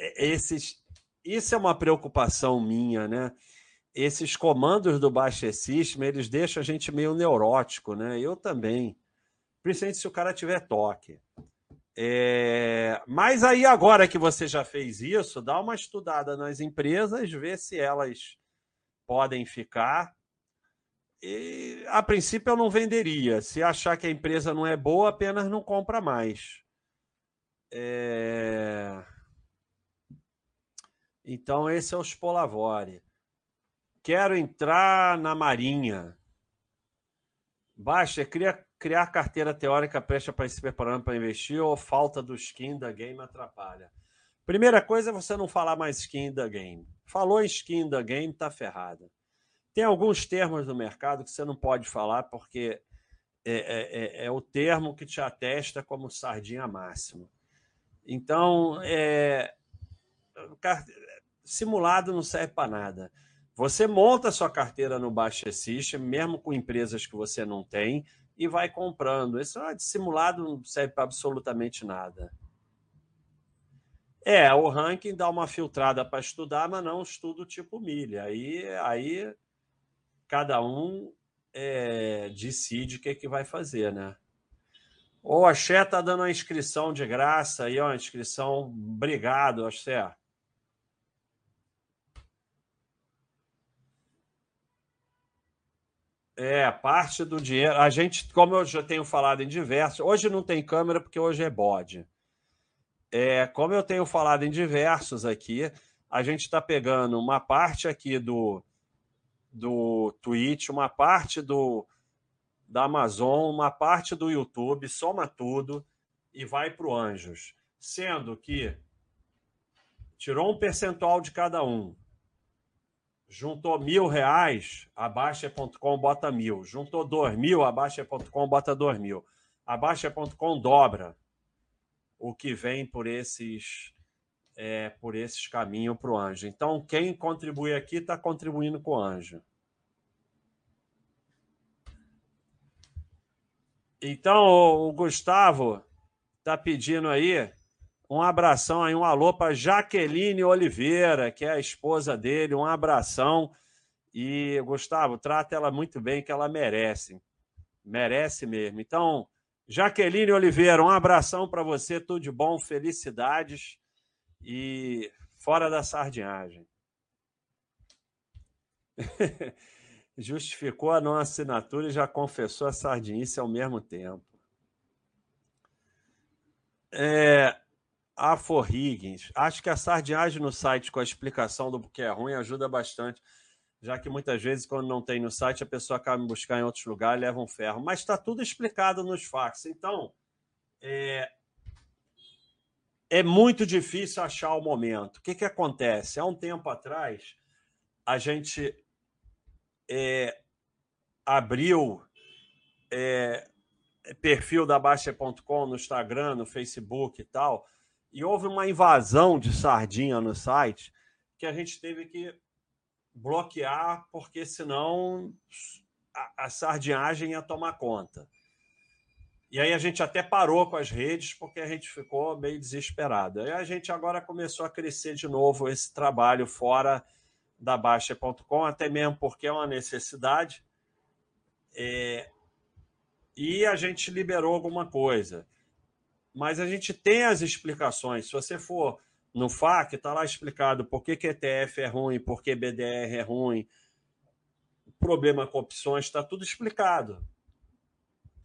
Speaker 4: É. Esses, isso é uma preocupação minha, né? Esses comandos do Baixa System, eles deixam a gente meio neurótico, né? Eu também. Principalmente se o cara tiver toque. É, mas aí, agora que você já fez isso, dá uma estudada nas empresas, vê se elas podem ficar. E, a princípio, eu não venderia. Se achar que a empresa não é boa, apenas não compra mais. É... Então, esse é o Spolavore. Quero entrar na Marinha. Baixa, cria criar carteira teórica presta para se preparando para investir ou falta do skin da game atrapalha? Primeira coisa é você não falar mais skin da game. Falou skin da game, tá ferrada. Tem alguns termos no mercado que você não pode falar porque é, é, é, é o termo que te atesta como sardinha máximo. Então, é, simulado não serve para nada. Você monta sua carteira no Baixa System, mesmo com empresas que você não tem, e vai comprando. Esse é dissimulado não serve para absolutamente nada. É, o ranking dá uma filtrada para estudar, mas não estudo tipo milha. Aí, aí cada um é, decide o que, é que vai fazer, né? O Axé tá dando uma inscrição de graça aí, ó, inscrição. Obrigado, Axé. É, parte do dinheiro. A gente, como eu já tenho falado em diversos, hoje não tem câmera porque hoje é bode. É, como eu tenho falado em diversos aqui, a gente está pegando uma parte aqui do, do Twitch, uma parte do da Amazon, uma parte do YouTube, soma tudo e vai para o Anjos. Sendo que tirou um percentual de cada um juntou mil reais, a Baixa.com bota mil. Juntou dois mil, a Baixa.com bota dois mil. A Baixa.com dobra o que vem por esses é, por esses caminhos para o anjo. Então, quem contribui aqui está contribuindo com o anjo. Então, o Gustavo está pedindo aí um abração aí, um alô para Jaqueline Oliveira, que é a esposa dele. Um abração. E, Gustavo, trata ela muito bem, que ela merece. Merece mesmo. Então, Jaqueline Oliveira, um abração para você, tudo de bom, felicidades e fora da sardinhagem. [LAUGHS] Justificou a não assinatura e já confessou a sardinice ao mesmo tempo. É, Afo Higgins. Acho que a sardinhagem no site com a explicação do que é ruim ajuda bastante, já que muitas vezes, quando não tem no site, a pessoa acaba me buscar em outros lugares e leva um ferro. Mas está tudo explicado nos fax. Então, é, é muito difícil achar o momento. O que, que acontece? Há um tempo atrás, a gente é, abriu é, perfil da Baixa.com no Instagram, no Facebook e tal e houve uma invasão de sardinha no site que a gente teve que bloquear, porque senão a, a sardinhagem ia tomar conta. E aí a gente até parou com as redes porque a gente ficou meio desesperado. Aí a gente agora começou a crescer de novo esse trabalho fora da Baixa.com, até mesmo porque é uma necessidade. É... E a gente liberou alguma coisa mas a gente tem as explicações. Se você for no FAQ, está lá explicado por que, que ETF é ruim, por que BDR é ruim, problema com opções, está tudo explicado.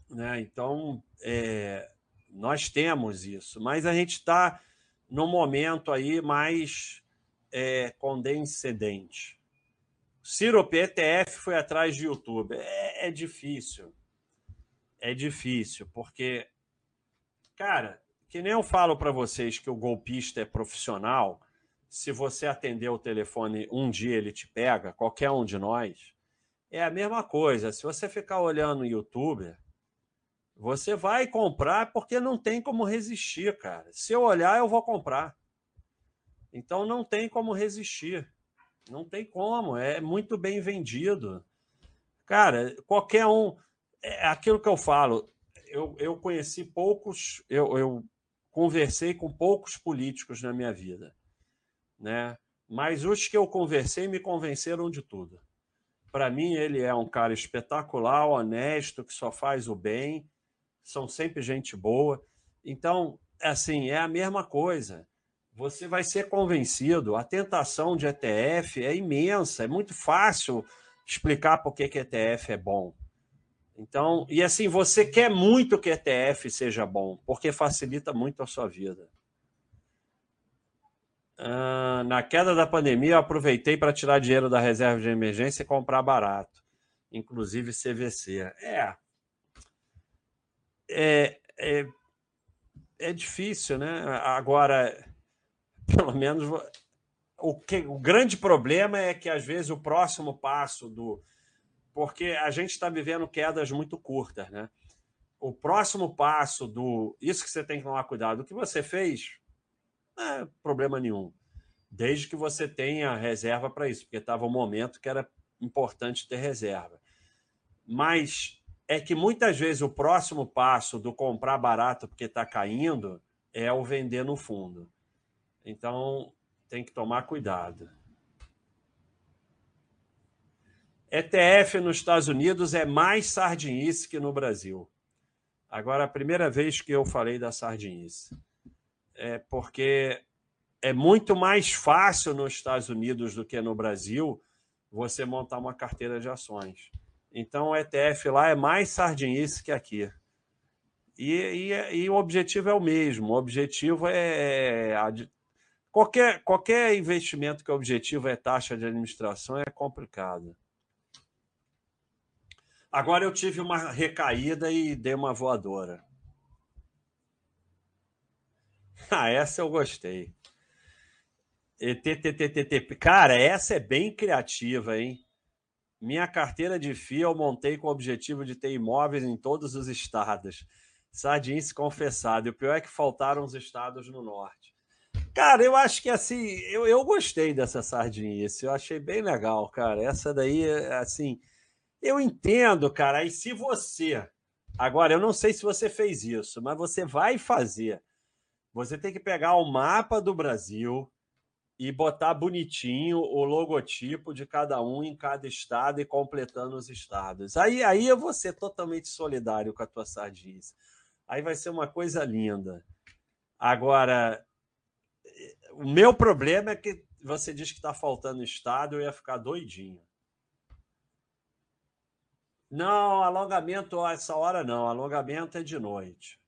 Speaker 4: Né? Então, é, nós temos isso, mas a gente está no momento aí mais é, condescendente. Ciro PTF foi atrás de YouTube. É, é difícil. É difícil, porque, cara, que nem eu falo para vocês que o golpista é profissional, se você atender o telefone um dia ele te pega, qualquer um de nós, é a mesma coisa. Se você ficar olhando o YouTube, você vai comprar porque não tem como resistir, cara. Se eu olhar, eu vou comprar. Então não tem como resistir. Não tem como. É muito bem vendido. Cara, qualquer um. É aquilo que eu falo. Eu, eu conheci poucos. Eu, eu conversei com poucos políticos na minha vida. Né? Mas os que eu conversei me convenceram de tudo. Para mim, ele é um cara espetacular, honesto, que só faz o bem são sempre gente boa. Então, assim, é a mesma coisa. Você vai ser convencido. A tentação de ETF é imensa, é muito fácil explicar por que, que ETF é bom. Então, e assim, você quer muito que ETF seja bom, porque facilita muito a sua vida. Ah, na queda da pandemia, eu aproveitei para tirar dinheiro da reserva de emergência e comprar barato, inclusive CVC. É, é, é, é difícil, né? Agora, [LAUGHS] pelo menos o, que, o grande problema é que às vezes o próximo passo do. Porque a gente está vivendo quedas muito curtas, né? O próximo passo do. Isso que você tem que tomar cuidado. O que você fez, não é problema nenhum. Desde que você tenha reserva para isso, porque estava um momento que era importante ter reserva. Mas é que muitas vezes o próximo passo do comprar barato porque está caindo é o vender no fundo. Então, tem que tomar cuidado. ETF nos Estados Unidos é mais sardinice que no Brasil. Agora, a primeira vez que eu falei da sardinice. É porque é muito mais fácil nos Estados Unidos do que no Brasil você montar uma carteira de ações. Então o ETF lá é mais sardinice que aqui. E, e, e o objetivo é o mesmo. O objetivo é. é qualquer, qualquer investimento que o objetivo é taxa de administração é complicado. Agora eu tive uma recaída e dei uma voadora. [LAUGHS] Ah, essa eu gostei. ETTTTT. Cara, essa é bem criativa, hein? Minha carteira de FIA eu montei com o objetivo de ter imóveis em todos os estados. Sardinha confessado. E o pior é que faltaram os estados no norte. Cara, eu acho que assim, eu, eu gostei dessa sardinice. Eu achei bem legal, cara. Essa daí, assim, eu entendo, cara. E se você. Agora, eu não sei se você fez isso, mas você vai fazer. Você tem que pegar o mapa do Brasil, e botar bonitinho o logotipo de cada um em cada estado e completando os estados. Aí, aí eu vou ser totalmente solidário com a tua sardinha. Aí vai ser uma coisa linda. Agora, o meu problema é que você diz que está faltando estado, eu ia ficar doidinho. Não, alongamento a essa hora não. Alongamento é de noite.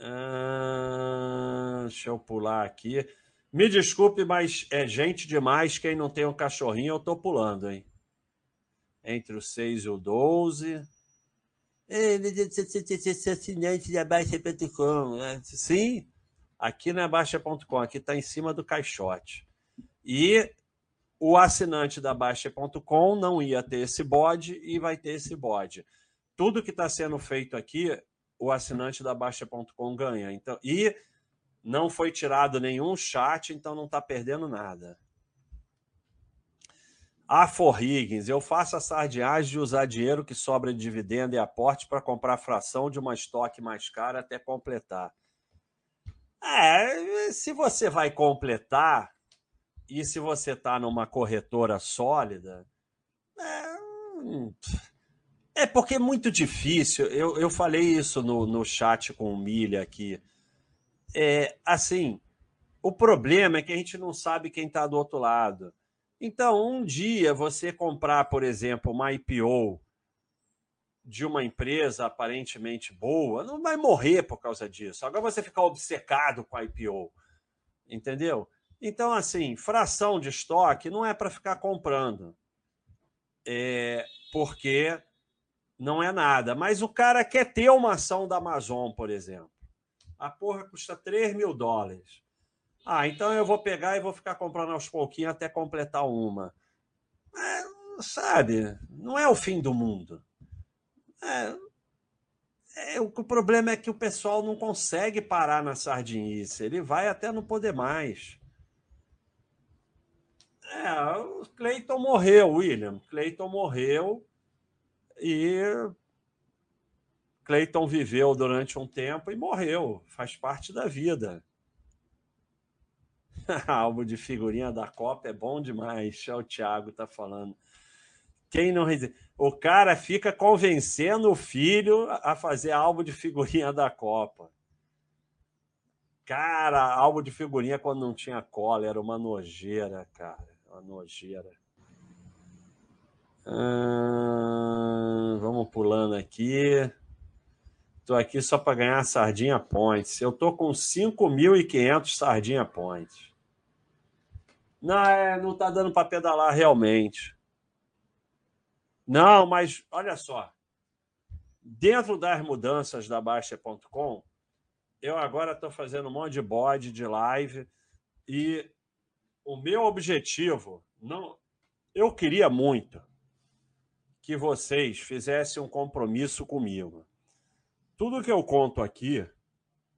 Speaker 4: Ah, deixa eu pular aqui. Me desculpe, mas é gente demais. Quem não tem um cachorrinho, eu tô pulando, hein? Entre o 6 e o 12. Assinante da Baixa.com. Sim, aqui não é Baixa.com, aqui está em cima do caixote. E o assinante da Baixa.com não ia ter esse bode e vai ter esse bode. Tudo que está sendo feito aqui o assinante da Baixa.com ganha. Então, e não foi tirado nenhum chat, então não está perdendo nada. A For Higgins, eu faço a sardinhagem de usar dinheiro que sobra de dividendo e aporte para comprar fração de uma estoque mais cara até completar. É, se você vai completar e se você está numa corretora sólida, é, é porque é muito difícil. Eu, eu falei isso no, no chat com o Milha aqui. É, assim, o problema é que a gente não sabe quem está do outro lado. Então, um dia você comprar, por exemplo, uma IPO de uma empresa aparentemente boa não vai morrer por causa disso. Agora você ficar obcecado com a IPO, entendeu? Então, assim, fração de estoque não é para ficar comprando, é porque não é nada. Mas o cara quer ter uma ação da Amazon, por exemplo. A porra custa 3 mil dólares. Ah, então eu vou pegar e vou ficar comprando aos pouquinhos até completar uma. É, sabe, não é o fim do mundo. É, é, o problema é que o pessoal não consegue parar na sardinice. Ele vai até não poder mais. É, o Cleiton morreu, William. Cleiton morreu e Cleiton viveu durante um tempo e morreu. Faz parte da vida. [LAUGHS] Álbum de figurinha da Copa é bom demais. É o Thiago tá falando. Quem não O cara fica convencendo o filho a fazer álbum de figurinha da Copa. Cara, álbum de figurinha quando não tinha cola era uma nojeira, cara. Nojeira. Hum, vamos pulando aqui. Estou aqui só para ganhar sardinha points. Eu tô com 5.500 sardinha points. Não, é, não tá dando para pedalar realmente. Não, mas olha só. Dentro das mudanças da Baixa.com, eu agora estou fazendo um monte de bode de live e o meu objetivo, não, eu queria muito que vocês fizessem um compromisso comigo. Tudo que eu conto aqui,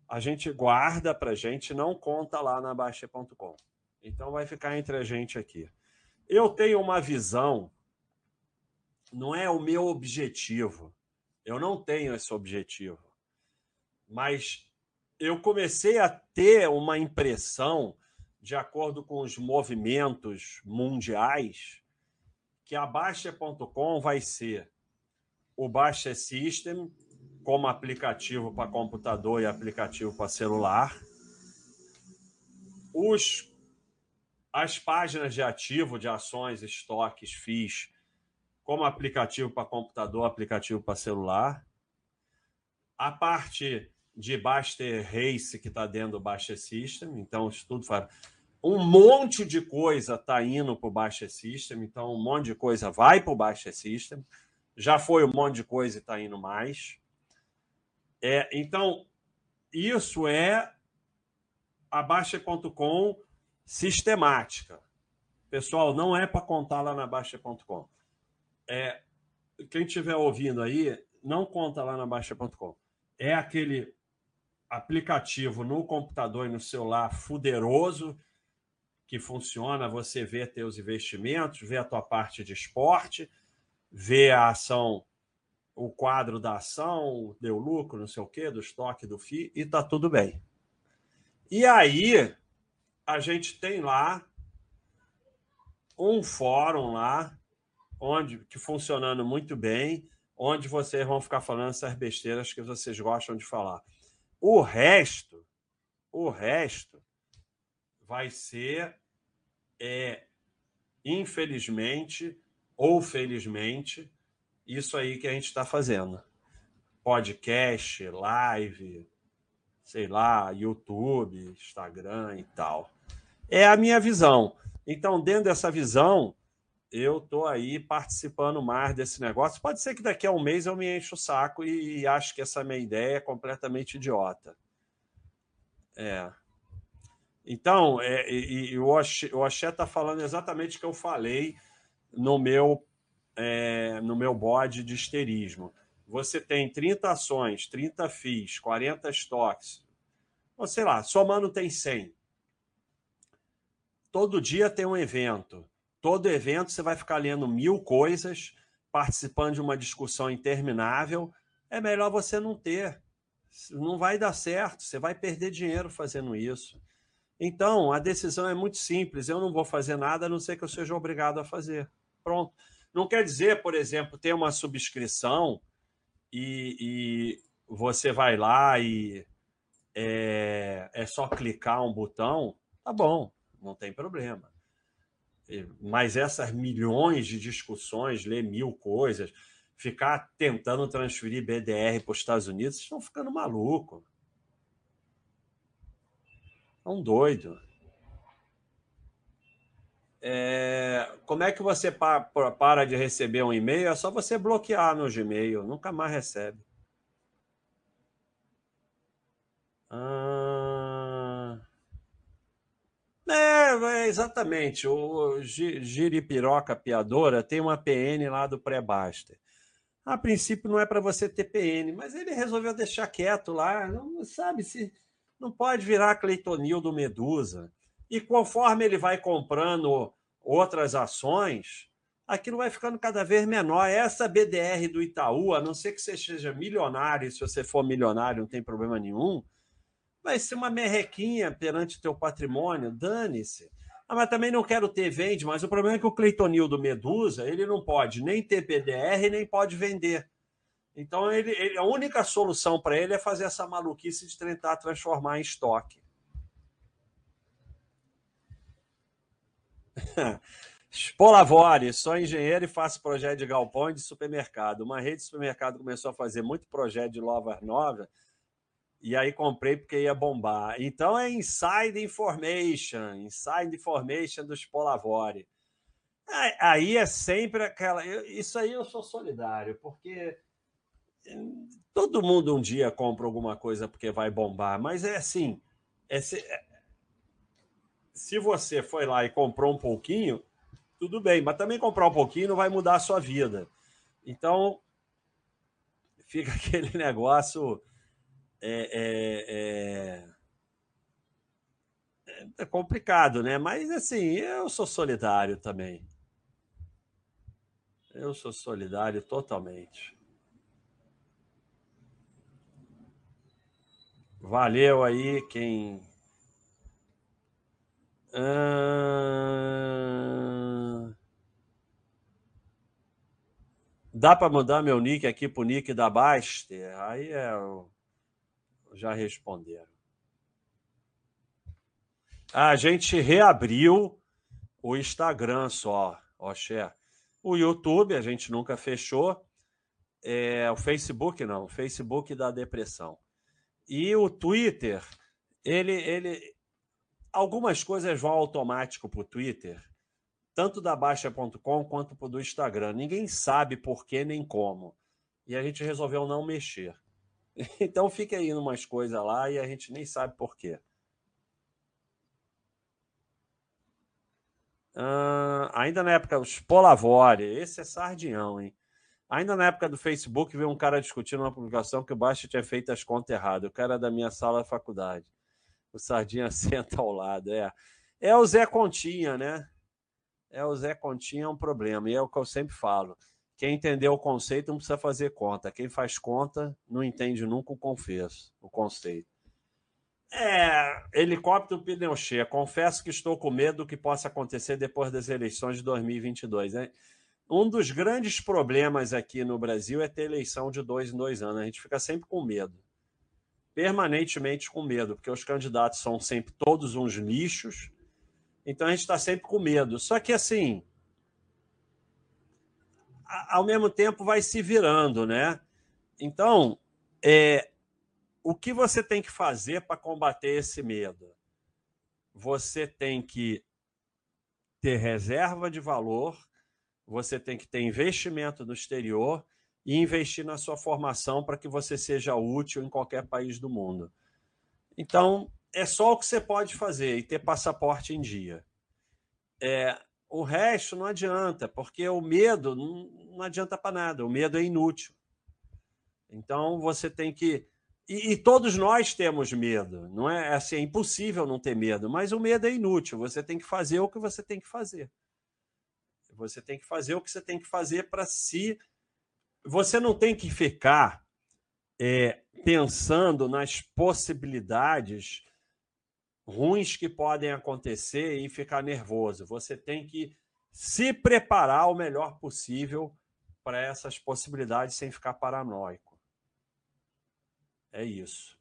Speaker 4: a gente guarda para gente, não conta lá na Baixa.com. Então vai ficar entre a gente aqui. Eu tenho uma visão não é o meu objetivo. Eu não tenho esse objetivo. Mas eu comecei a ter uma impressão, de acordo com os movimentos mundiais, que a Baixa.com vai ser o Baixa System como aplicativo para computador e aplicativo para celular. Os, as páginas de ativo de ações, estoques, FIIs como aplicativo para computador, aplicativo para celular. A parte de Baster Race que está dentro do Baster System, então isso tudo faz. Um monte de coisa está indo para o Baster System, então um monte de coisa vai para o Baster System. Já foi um monte de coisa e está indo mais. É, então, isso é a Baixa.com sistemática. Pessoal, não é para contar lá na Baixa.com é, quem estiver ouvindo aí, não conta lá na Baixa.com. É aquele aplicativo no computador e no celular fuderoso que funciona, você vê teus investimentos, vê a tua parte de esporte, vê a ação, o quadro da ação, deu lucro, não sei o quê, do estoque, do FII, e tá tudo bem. E aí, a gente tem lá um fórum lá onde que funcionando muito bem, onde vocês vão ficar falando essas besteiras que vocês gostam de falar. O resto, o resto vai ser, é, infelizmente ou felizmente, isso aí que a gente está fazendo. Podcast, live, sei lá, YouTube, Instagram e tal. É a minha visão. Então, dentro dessa visão, eu tô aí participando mais desse negócio. Pode ser que daqui a um mês eu me encho o saco e, e acho que essa minha ideia é completamente idiota. É. Então, é, e, e o Oxé está falando exatamente o que eu falei no meu, é, no meu bode de esterismo. Você tem 30 ações, 30 FIIs, 40 estoques, ou sei lá, somando tem 100. Todo dia tem um evento Todo evento você vai ficar lendo mil coisas, participando de uma discussão interminável. É melhor você não ter. Não vai dar certo, você vai perder dinheiro fazendo isso. Então, a decisão é muito simples. Eu não vou fazer nada a não ser que eu seja obrigado a fazer. Pronto. Não quer dizer, por exemplo, ter uma subscrição e, e você vai lá e é, é só clicar um botão. Tá bom, não tem problema. Mas essas milhões de discussões, ler mil coisas, ficar tentando transferir BDR para os Estados Unidos, estão ficando maluco. Estão doido. É, como é que você pa para de receber um e-mail? É só você bloquear no Gmail, nunca mais recebe. Ah, é, é, exatamente. O Giripiroca Piadora tem uma PN lá do pré-Baster. A princípio não é para você ter PN, mas ele resolveu deixar quieto lá. Não sabe se não pode virar Cleitonil do Medusa. E conforme ele vai comprando outras ações, aquilo vai ficando cada vez menor. Essa BDR do Itaú, a não ser que você seja milionário, se você for milionário não tem problema nenhum, vai ser uma merrequinha perante o teu patrimônio, dane-se. Ah, mas também não quero ter vende, mas o problema é que o Cleitonil do Medusa, ele não pode nem ter PDR, nem pode vender. Então, ele, ele a única solução para ele é fazer essa maluquice de tentar transformar em estoque. [LAUGHS] Spolavore, sou engenheiro e faço projeto de galpão de supermercado. Uma rede de supermercado começou a fazer muito projeto de loja nova e aí comprei porque ia bombar. Então é Inside Information, Inside Information do Spolavore. Aí é sempre aquela. Isso aí eu sou solidário, porque todo mundo um dia compra alguma coisa porque vai bombar, mas é assim. É se, é, se você foi lá e comprou um pouquinho, tudo bem, mas também comprar um pouquinho não vai mudar a sua vida. Então, fica [LAUGHS] aquele negócio é, é, é, é complicado, né? Mas assim, eu sou solidário também. Eu sou solidário totalmente. Valeu aí quem. Dá para mudar meu nick aqui pro nick da Baster? Aí é já responderam. A gente reabriu o Instagram só, ó, Xé. O YouTube a gente nunca fechou. É, o Facebook não, o Facebook da depressão. E o Twitter, ele, ele algumas coisas vão automático para o Twitter, tanto da Baixa.com quanto do Instagram. Ninguém sabe por que nem como. E a gente resolveu não mexer. [LAUGHS] Então fica aí umas coisas lá e a gente nem sabe por quê. Uh, ainda na época, os Polavore, esse é sardinhão, hein? Ainda na época do Facebook, veio um cara discutindo uma publicação que o Baixa tinha feito as contas erradas. O cara da minha sala da faculdade. O Sardinha [LAUGHS] senta ao lado. É, é o Zé Continha, né? É o Zé Continha é um problema. E é o que eu sempre falo. Quem entendeu o conceito não precisa fazer conta. Quem faz conta não entende nunca o confesso, o conceito. É, helicóptero pneu cheio. Confesso que estou com medo do que possa acontecer depois das eleições de 2022. Né? Um dos grandes problemas aqui no Brasil é ter eleição de dois em dois anos. A gente fica sempre com medo. Permanentemente com medo, porque os candidatos são sempre todos uns lixos. Então a gente está sempre com medo. Só que assim, ao mesmo tempo vai se virando, né? Então, é, o que você tem que fazer para combater esse medo? Você tem que ter reserva de valor, você tem que ter investimento no exterior e investir na sua formação para que você seja útil em qualquer país do mundo. Então, é só o que você pode fazer e ter passaporte em dia. É, o resto não adianta, porque o medo não, não adianta para nada. O medo é inútil. Então você tem que. E, e, todos nós temos medo. Não é assim, é impossível não ter medo, mas o medo é inútil. Você tem que fazer o que você tem que fazer. Você tem que fazer o que você tem que fazer para si. Você não tem que ficar é, pensando nas possibilidades ruins que podem acontecer e ficar nervoso. Você tem que se preparar o melhor possível para essas possibilidades sem ficar paranoico. É isso.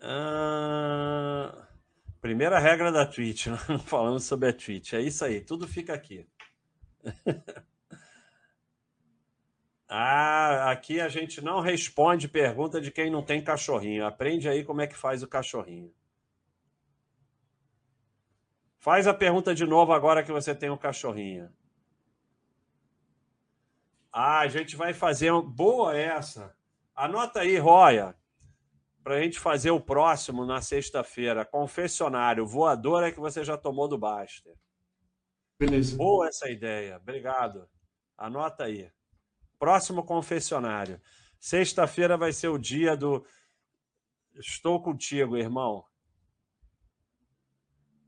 Speaker 4: Ah, primeira regra da Twitch, [LAUGHS] não falamos sobre a Twitch. É isso aí, tudo fica aqui. [LAUGHS] Ah, aqui a gente não responde pergunta de quem não tem cachorrinho. Aprende aí como é que faz o cachorrinho. Faz a pergunta de novo agora que você tem um cachorrinho. Ah, a gente vai fazer. Boa essa. Anota aí, Roya, para a gente fazer o próximo na sexta-feira. Confessionário, voador é que você já tomou do Baster.
Speaker 3: Beleza.
Speaker 4: Boa essa ideia. Obrigado. Anota aí. Próximo confessionário. Sexta-feira vai ser o dia do. Estou contigo, irmão.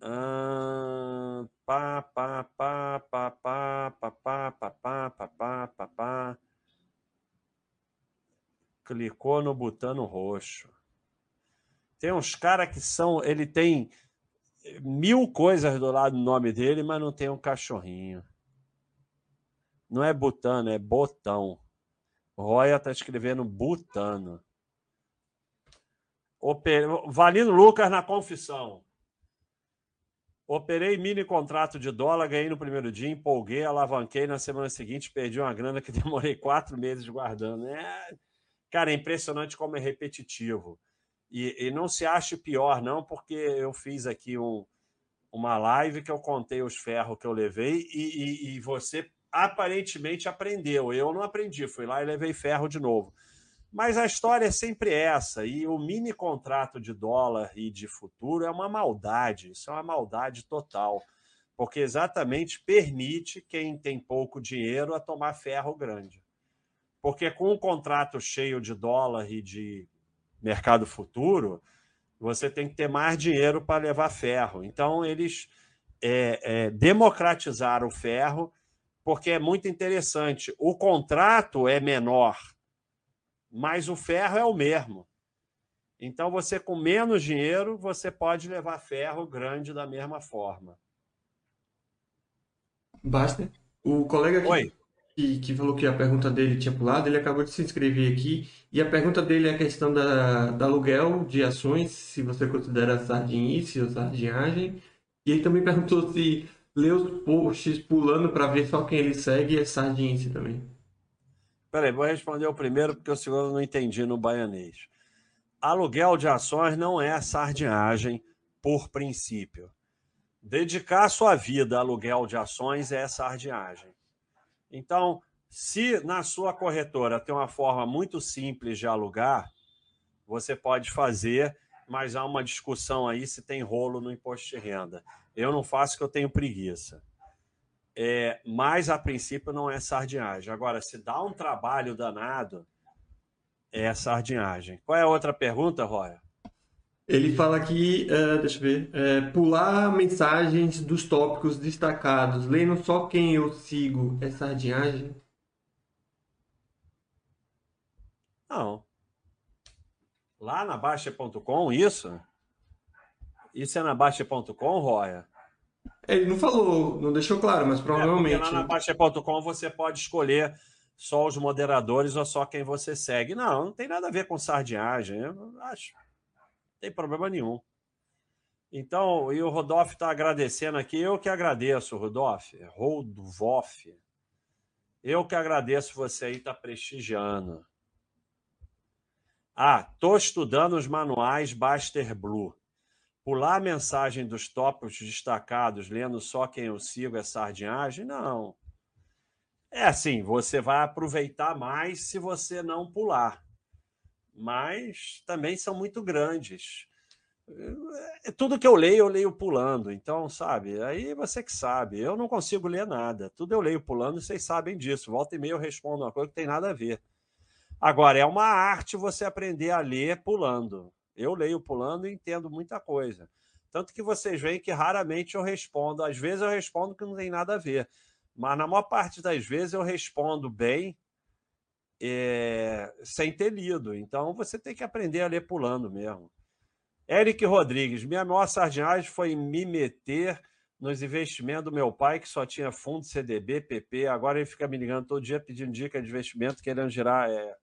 Speaker 4: Ah, pá, pá, pá, pá, pá, pá, pá, pá, pá, pá, pá, pá, pá. Clicou no botão roxo. Tem uns caras que são. Ele tem mil coisas do lado do nome dele, mas não tem um cachorrinho. Não é butano, é botão. Roya está escrevendo butano. Oper... Valino Lucas na confissão. Operei mini contrato de dólar, ganhei no primeiro dia, empolguei, alavanquei na semana seguinte, perdi uma grana que [LAUGHS] demorei quatro meses guardando. É... Cara, é impressionante como é repetitivo. E, e não se ache pior, não, porque eu fiz aqui um, uma live que eu contei os ferros que eu levei e, e, e você aparentemente aprendeu. Eu não aprendi, fui lá e levei ferro de novo. Mas a história é sempre essa, e o mini contrato de dólar e de futuro é uma maldade, isso é uma maldade total, porque exatamente permite quem tem pouco dinheiro a tomar ferro grande. Porque com um contrato cheio de dólar e de mercado futuro, você tem que ter mais dinheiro para levar ferro. Então, eles é, é, democratizaram o ferro porque é muito interessante. O contrato é menor, mas o ferro é o mesmo. Então, você com menos dinheiro, você pode levar ferro grande da mesma forma.
Speaker 3: Basta. O colega que, que, que, falou que a pergunta dele tinha pulado, ele acabou de se inscrever aqui. E a pergunta dele é a questão da, da aluguel de ações, se você considera sardinice ou sardinhagem. E ele também [LAUGHS] perguntou se ler os posts pulando para ver só quem ele segue é sardinense também.
Speaker 4: Peraí, vou responder o primeiro porque o segundo eu não entendi no baianês. Aluguel de ações não é sardinhagem por princípio. Dedicar sua vida a aluguel de ações é sardinhagem. Então, se na sua corretora tem uma forma muito simples de alugar, você pode fazer, mas há uma discussão aí se tem rolo no imposto de renda. Eu não faço que eu tenho preguiça. É, mas a princípio não é sardinhagem. Agora, se dá um trabalho danado, é sardinhagem. Qual é a outra pergunta, Roya?
Speaker 3: Ele fala aqui, uh, deixa eu ver, uh, pular mensagens dos tópicos destacados, lendo só quem eu sigo, é sardinhagem?
Speaker 4: Não. Lá na Baixa.com, isso? Isso é na Baixa.com, Roya?
Speaker 3: Ele não falou, não deixou claro, mas provavelmente. É
Speaker 4: lá na Baixa.com você pode escolher só os moderadores ou só quem você segue. Não, não tem nada a ver com sardinhagem, eu acho. Não tem problema nenhum. Então, e o Rodolfo está agradecendo aqui. Eu que agradeço, Rodolfo. Rodolfo. Eu que agradeço você aí tá prestigiando. Ah, estou estudando os manuais Baster Blue. Pular a mensagem dos tópicos destacados, lendo só quem eu sigo é sardinhagem? Não. É assim, você vai aproveitar mais se você não pular. Mas também são muito grandes. É, tudo que eu leio, eu leio pulando. Então, sabe, aí você que sabe. Eu não consigo ler nada. Tudo eu leio pulando, vocês sabem disso. Volta e meia eu respondo uma coisa que tem nada a ver. Agora, é uma arte você aprender a ler pulando. Eu leio pulando e entendo muita coisa. Tanto que vocês veem que raramente eu respondo. Às vezes eu respondo que não tem nada a ver. Mas na maior parte das vezes eu respondo bem é, sem ter lido. Então você tem que aprender a ler pulando mesmo. Eric Rodrigues, minha maior sardinhagem foi me meter nos investimentos do meu pai, que só tinha fundo CDB, PP. Agora ele fica me ligando todo dia pedindo dica de investimento, querendo girar. É...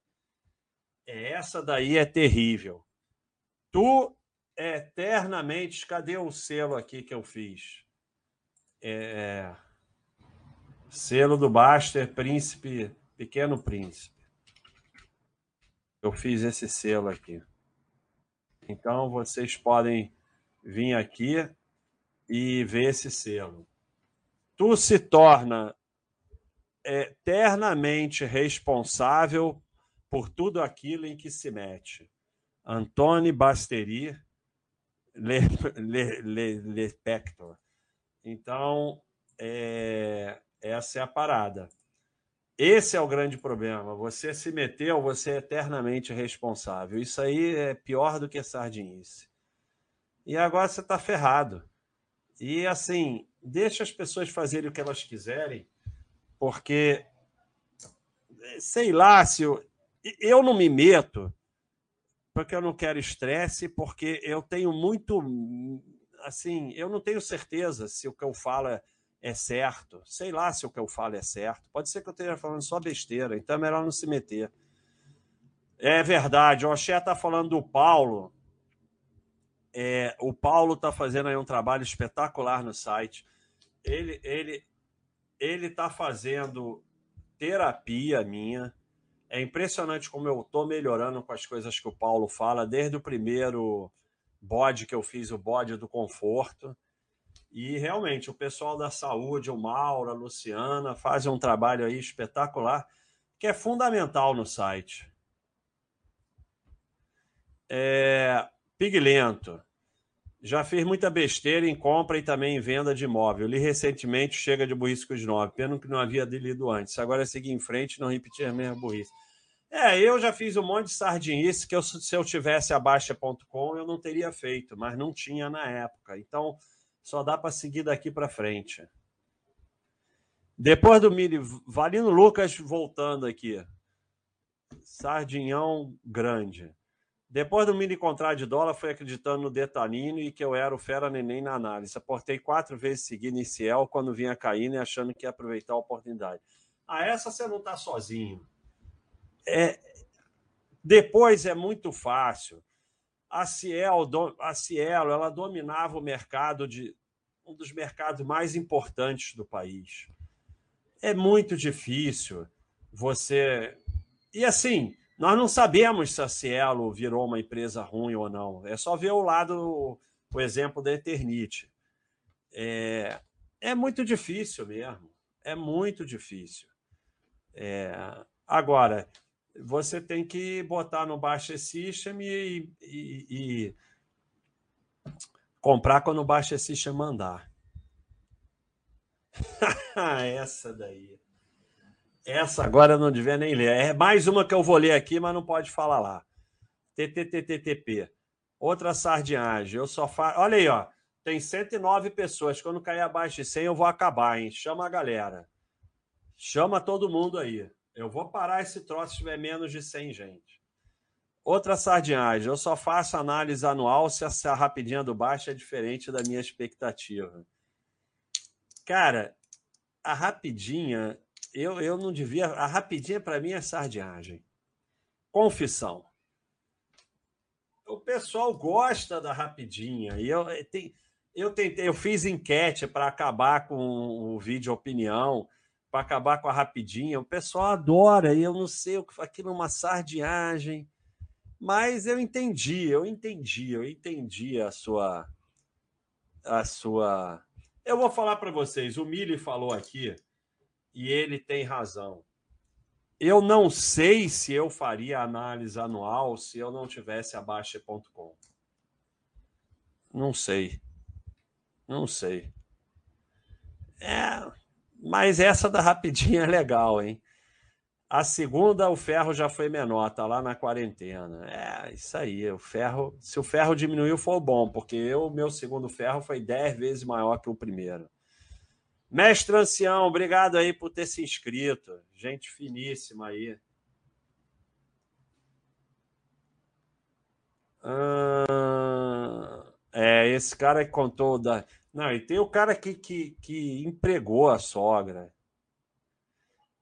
Speaker 4: é essa daí é terrível. Tu eternamente, cadê o selo aqui que eu fiz? É... Selo do Baster Príncipe Pequeno Príncipe. Eu fiz esse selo aqui. Então vocês podem vir aqui e ver esse selo. Tu se torna eternamente responsável por tudo aquilo em que se mete. Antônio Basteri Le, Le, Le, Le. Então, é, essa é a parada. Esse é o grande problema. Você se meteu, você é eternamente responsável. Isso aí é pior do que sardinice. E agora você está ferrado. E assim, deixa as pessoas fazerem o que elas quiserem, porque sei lá se eu, eu não me meto porque eu não quero estresse, porque eu tenho muito assim, eu não tenho certeza se o que eu falo é, é certo. Sei lá se o que eu falo é certo. Pode ser que eu esteja falando só besteira, então é melhor não se meter. É verdade, o Oxé está falando do Paulo. É, o Paulo está fazendo aí um trabalho espetacular no site. Ele ele ele está fazendo terapia minha. É impressionante como eu estou melhorando com as coisas que o Paulo fala, desde o primeiro bode que eu fiz, o bode do conforto. E realmente, o pessoal da saúde, o Mauro, a Luciana, fazem um trabalho aí espetacular, que é fundamental no site. É, Piglento. Já fiz muita besteira em compra e também em venda de imóvel. Li recentemente Chega de Burrice com os Nove. Pena que não havia lido antes. Agora é seguir em frente e não repetir a mesma burrice. É, eu já fiz um monte de sardinice que eu, se eu tivesse a Baixa.com eu não teria feito, mas não tinha na época. Então, só dá para seguir daqui para frente. Depois do milho, Valino Lucas voltando aqui. Sardinhão grande. Depois do mini contrato de dólar, fui acreditando no Detalino e que eu era o fera neném na análise. Aportei quatro vezes seguindo em Ciel quando vinha caindo e achando que ia aproveitar a oportunidade. Ah, essa você não está sozinho. É, depois é muito fácil. A Ciel, a Cielo, ela dominava o mercado de um dos mercados mais importantes do país. É muito difícil você. E assim, nós não sabemos se a Cielo virou uma empresa ruim ou não. É só ver o lado, o exemplo da Eternite. É, é muito difícil mesmo. É muito difícil. É, agora, você tem que botar no Baixa System e, e, e comprar quando o Baixa System mandar. [LAUGHS] Essa daí. Essa agora não devia nem ler. É mais uma que eu vou ler aqui, mas não pode falar lá. TTTTP. Outra sardinhagem. Eu só faço. Olha aí, ó. Tem 109 pessoas. Quando cair abaixo de 100, eu vou acabar, hein? Chama a galera. Chama todo mundo aí. Eu vou parar esse troço se tiver menos de 100 gente. Outra sardinhagem. Eu só faço análise anual se a rapidinha do baixo é diferente da minha expectativa. Cara, a rapidinha eu, eu não devia. A rapidinha para mim é sardinhagem. Confissão. O pessoal gosta da rapidinha. E eu, eh, tem, eu tentei, eu fiz enquete para acabar com o vídeo opinião, para acabar com a rapidinha. O pessoal adora, e eu não sei o que aquilo é uma sardinhagem. Mas eu entendi, eu entendi, eu entendi a sua a sua Eu vou falar para vocês, o Mili falou aqui e ele tem razão. Eu não sei se eu faria análise anual se eu não tivesse a Baixa.com. Não sei. Não sei. É, mas essa da rapidinha é legal, hein? A segunda, o ferro já foi menor, tá lá na quarentena. É, isso aí. O ferro, se o ferro diminuiu, foi bom, porque o meu segundo ferro foi 10 vezes maior que o primeiro. Mestre Ancião, obrigado aí por ter se inscrito. Gente finíssima aí. Ah, é, esse cara que contou da. Não, e tem o cara que, que, que empregou a sogra.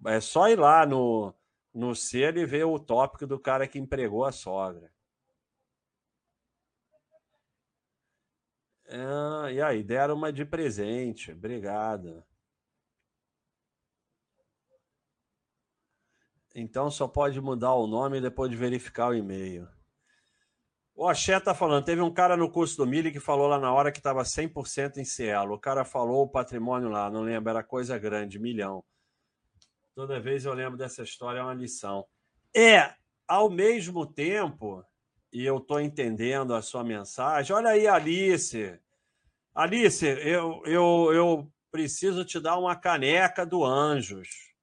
Speaker 4: É só ir lá no, no ser e ver o tópico do cara que empregou a sogra. Ah, e aí, deram uma de presente. Obrigado. Então só pode mudar o nome depois de verificar o e-mail. O Axé tá falando, teve um cara no curso do Mili que falou lá na hora que estava 100% em Cielo. O cara falou o patrimônio lá, não lembro, era coisa grande, milhão. Toda vez eu lembro dessa história, é uma lição. É, ao mesmo tempo, e eu estou entendendo a sua mensagem, olha aí, Alice. Alice, eu, eu, eu preciso te dar uma caneca do Anjos.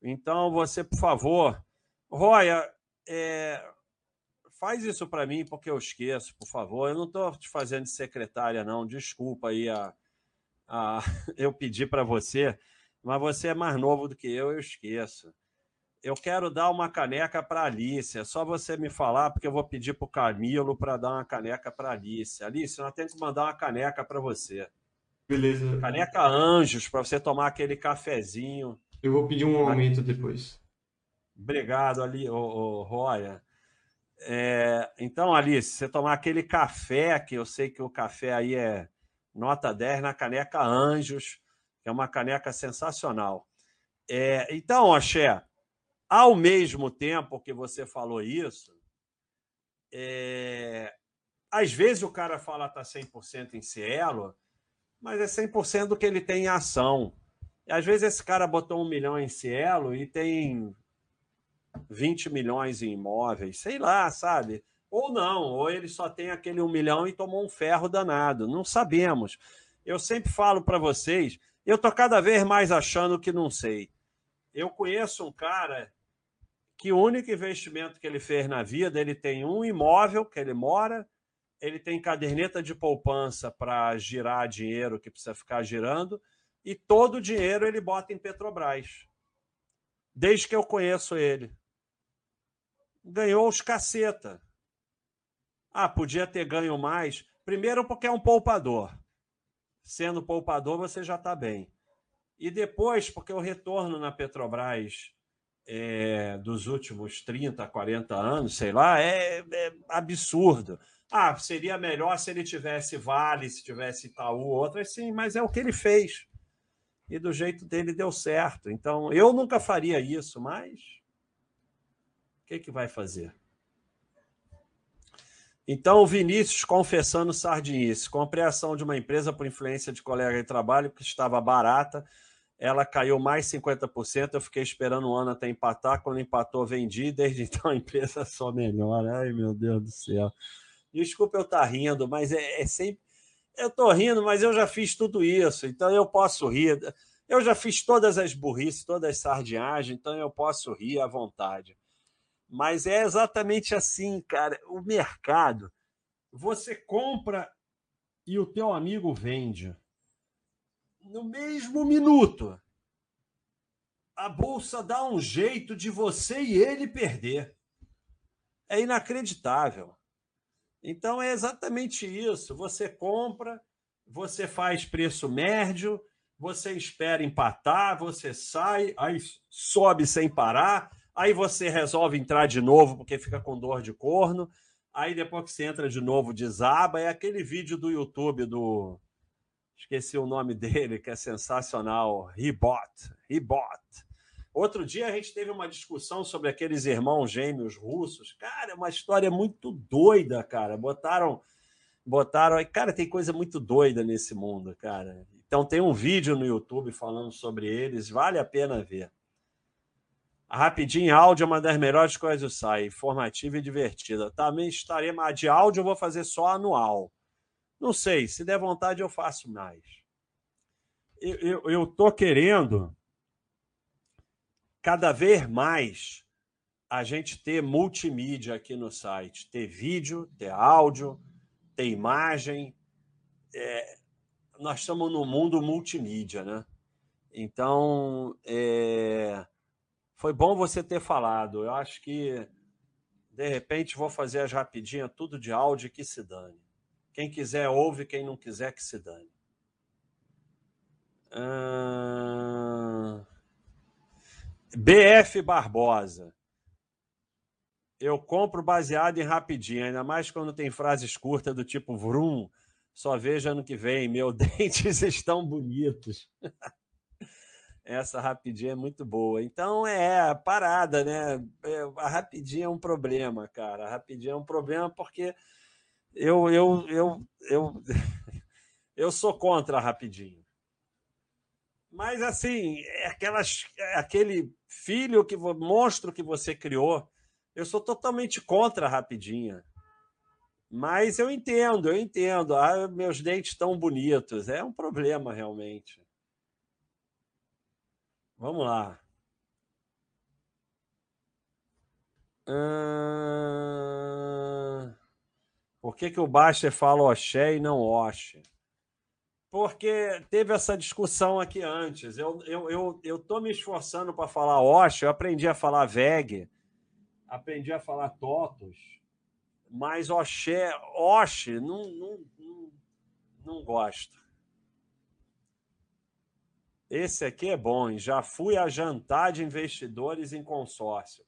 Speaker 4: Então, você, por favor, Roya, é, faz isso para mim, porque eu esqueço, por favor. Eu não estou te fazendo de secretária, não. Desculpa aí a, a [LAUGHS] eu pedi para você, mas você é mais novo do que eu, eu esqueço. Eu quero dar uma caneca para Alice. É só você me falar, porque eu vou pedir para o Camilo para dar uma caneca para Alice. Alice, nós temos que mandar uma caneca para você.
Speaker 3: Beleza.
Speaker 4: Caneca Anjos, para você tomar aquele cafezinho.
Speaker 3: Eu vou pedir um aumento depois.
Speaker 4: Obrigado, ali, ô, ô, Roya. É, então, Alice, você tomar aquele café, que eu sei que o café aí é nota 10 na caneca Anjos, que é uma caneca sensacional. É, então, Axé, ao mesmo tempo que você falou isso, é, às vezes o cara fala tá 100% em Cielo, mas é 100% do que ele tem em ação. E às vezes esse cara botou um milhão em Cielo e tem 20 milhões em imóveis, sei lá, sabe? Ou não, ou ele só tem aquele um milhão e tomou um ferro danado. Não sabemos. Eu sempre falo para vocês, eu tô cada vez mais achando que não sei. Eu conheço um cara que o único investimento que ele fez na vida, ele tem um imóvel que ele mora, ele tem caderneta de poupança para girar dinheiro que precisa ficar girando, e todo o dinheiro ele bota em Petrobras. Desde que eu conheço ele ganhou os caceta. Ah, podia ter ganho mais. Primeiro, porque é um poupador. Sendo poupador, você já está bem. E depois, porque o retorno na Petrobras é, dos últimos 30, 40 anos, sei lá, é, é, absurdo. Ah, seria melhor se ele tivesse Vale, se tivesse Itaú, outras sim, mas é o que ele fez. E do jeito dele deu certo. Então, eu nunca faria isso, mas que, que vai fazer? Então, o Vinícius confessando sardinice. Compreensão de uma empresa por influência de colega de trabalho que estava barata, ela caiu mais 50%. Eu fiquei esperando um ano até empatar. Quando empatou, vendi. Desde [LAUGHS] então, a empresa só melhora. Ai, meu Deus do céu. Desculpa eu estar tá rindo, mas é, é sempre. Eu estou rindo, mas eu já fiz tudo isso, então eu posso rir. Eu já fiz todas as burrices, todas as sardinhagens, então eu posso rir à vontade. Mas é exatamente assim, cara. O mercado, você compra e o teu amigo vende. No mesmo minuto, a bolsa dá um jeito de você e ele perder. É inacreditável. Então é exatamente isso. Você compra, você faz preço médio, você espera empatar, você sai, aí sobe sem parar, Aí você resolve entrar de novo porque fica com dor de corno. Aí depois que você entra de novo, desaba. É aquele vídeo do YouTube do. Esqueci o nome dele, que é sensacional. Rebot. Rebot. Outro dia a gente teve uma discussão sobre aqueles irmãos gêmeos russos. Cara, é uma história muito doida, cara. Botaram. Botaram. Cara, tem coisa muito doida nesse mundo, cara. Então tem um vídeo no YouTube falando sobre eles, vale a pena ver. Rapidinho, áudio é uma das melhores coisas do site, informativa e divertida. Também estarei, mas de áudio eu vou fazer só anual. Não sei, se der vontade eu faço mais. Eu estou querendo cada vez mais a gente ter multimídia aqui no site, ter vídeo, ter áudio, ter imagem. É, nós estamos no mundo multimídia, né? Então, é, foi bom você ter falado. Eu acho que, de repente, vou fazer as rapidinhas, tudo de áudio que se dane. Quem quiser ouve, quem não quiser que se dane. BF Barbosa. Eu compro baseado em rapidinho, ainda mais quando tem frases curtas do tipo vrum, só veja ano que vem, meus [LAUGHS] dentes estão bonitos. [LAUGHS] Essa rapidinha é muito boa. Então é parada, né? É, a rapidinha é um problema, cara. A rapidinha é um problema porque eu eu eu eu, [LAUGHS] eu sou contra rapidinho. Mas assim, é aquelas, é aquele filho que monstro que você criou, eu sou totalmente contra a rapidinha. Mas eu entendo, eu entendo. Ah, meus dentes tão bonitos. É um problema realmente. Vamos lá. Por que, que o Baster fala Oxé e não Oxe? Porque teve essa discussão aqui antes. Eu eu, eu, eu tô me esforçando para falar Oxe, eu aprendi a falar Veg, aprendi a falar Totos, mas Oxé, Oxe, não, não, não, não gosto. Esse aqui é bom? Já fui a jantar de investidores em consórcio.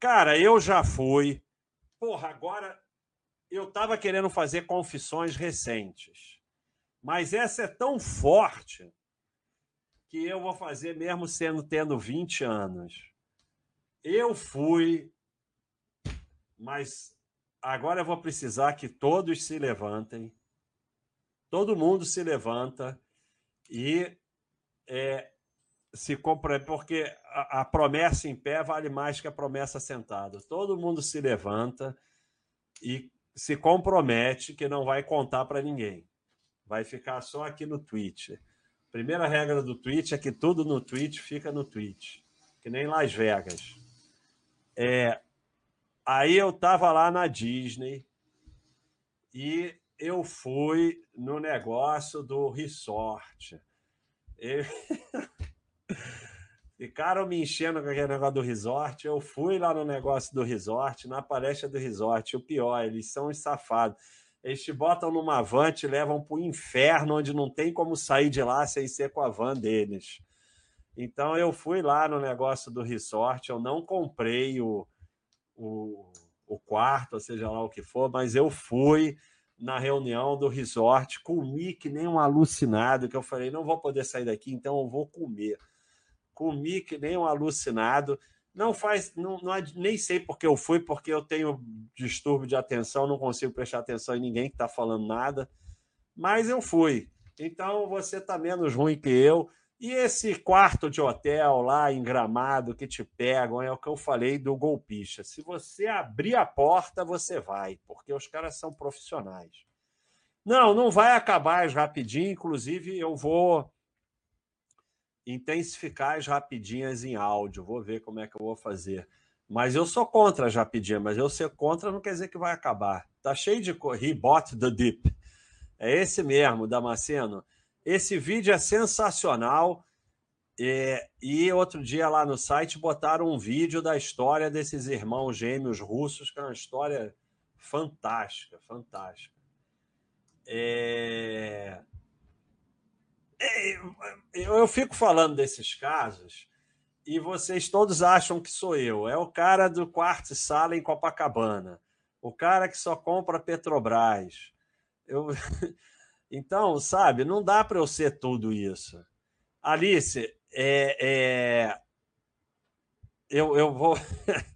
Speaker 4: Cara, eu já fui. Porra, agora eu estava querendo fazer confissões recentes. Mas essa é tão forte que eu vou fazer mesmo sendo tendo 20 anos. Eu fui, mas agora eu vou precisar que todos se levantem. Todo mundo se levanta e é, se compra, porque a, a, promessa em pé vale mais que a promessa sentada. Todo mundo se levanta e se compromete que não vai contar para ninguém. Vai ficar só aqui no Twitch. Primeira regra do Twitch é que tudo no Twitch fica no Twitch, que nem Las Vegas. É, aí eu estava lá na Disney e eu fui no negócio do resort [LAUGHS] Ficaram me enchendo com aquele negócio do resort. Eu fui lá no negócio do resort, na palestra do resort. O pior, eles são os safados. Eles te botam numa van, te levam para o inferno, onde não tem como sair de lá sem ser com a van deles. Então eu fui lá no negócio do resort. Eu não comprei o, o, o quarto, seja lá o que for, mas eu fui na reunião do resort, comi que nem um alucinado, que eu falei, não vou poder sair daqui, então eu vou comer. Comi que nem um alucinado. Não faz, não, não, nem sei porque eu fui, porque eu tenho distúrbio de atenção, não consigo prestar atenção em ninguém que está falando nada, mas eu fui. Então você está menos ruim que eu. E esse quarto de hotel lá em Gramado que te pegam é o que eu falei do golpista. Se você abrir a porta, você vai, porque os caras são profissionais. Não, não vai acabar as rapidinho, inclusive eu vou intensificar as rapidinhas em áudio, vou ver como é que eu vou fazer. Mas eu sou contra as rapidinhas, mas eu ser contra não quer dizer que vai acabar. Tá cheio de bought the dip. É esse mesmo, Damasceno. Esse vídeo é sensacional. É, e outro dia lá no site botaram um vídeo da história desses irmãos gêmeos russos, que é uma história fantástica, fantástica. É... Eu fico falando desses casos e vocês todos acham que sou eu. É o cara do quarto e sala em Copacabana, o cara que só compra Petrobras. Eu... [LAUGHS] Então, sabe, não dá para eu ser tudo isso. Alice, é, é... Eu, eu vou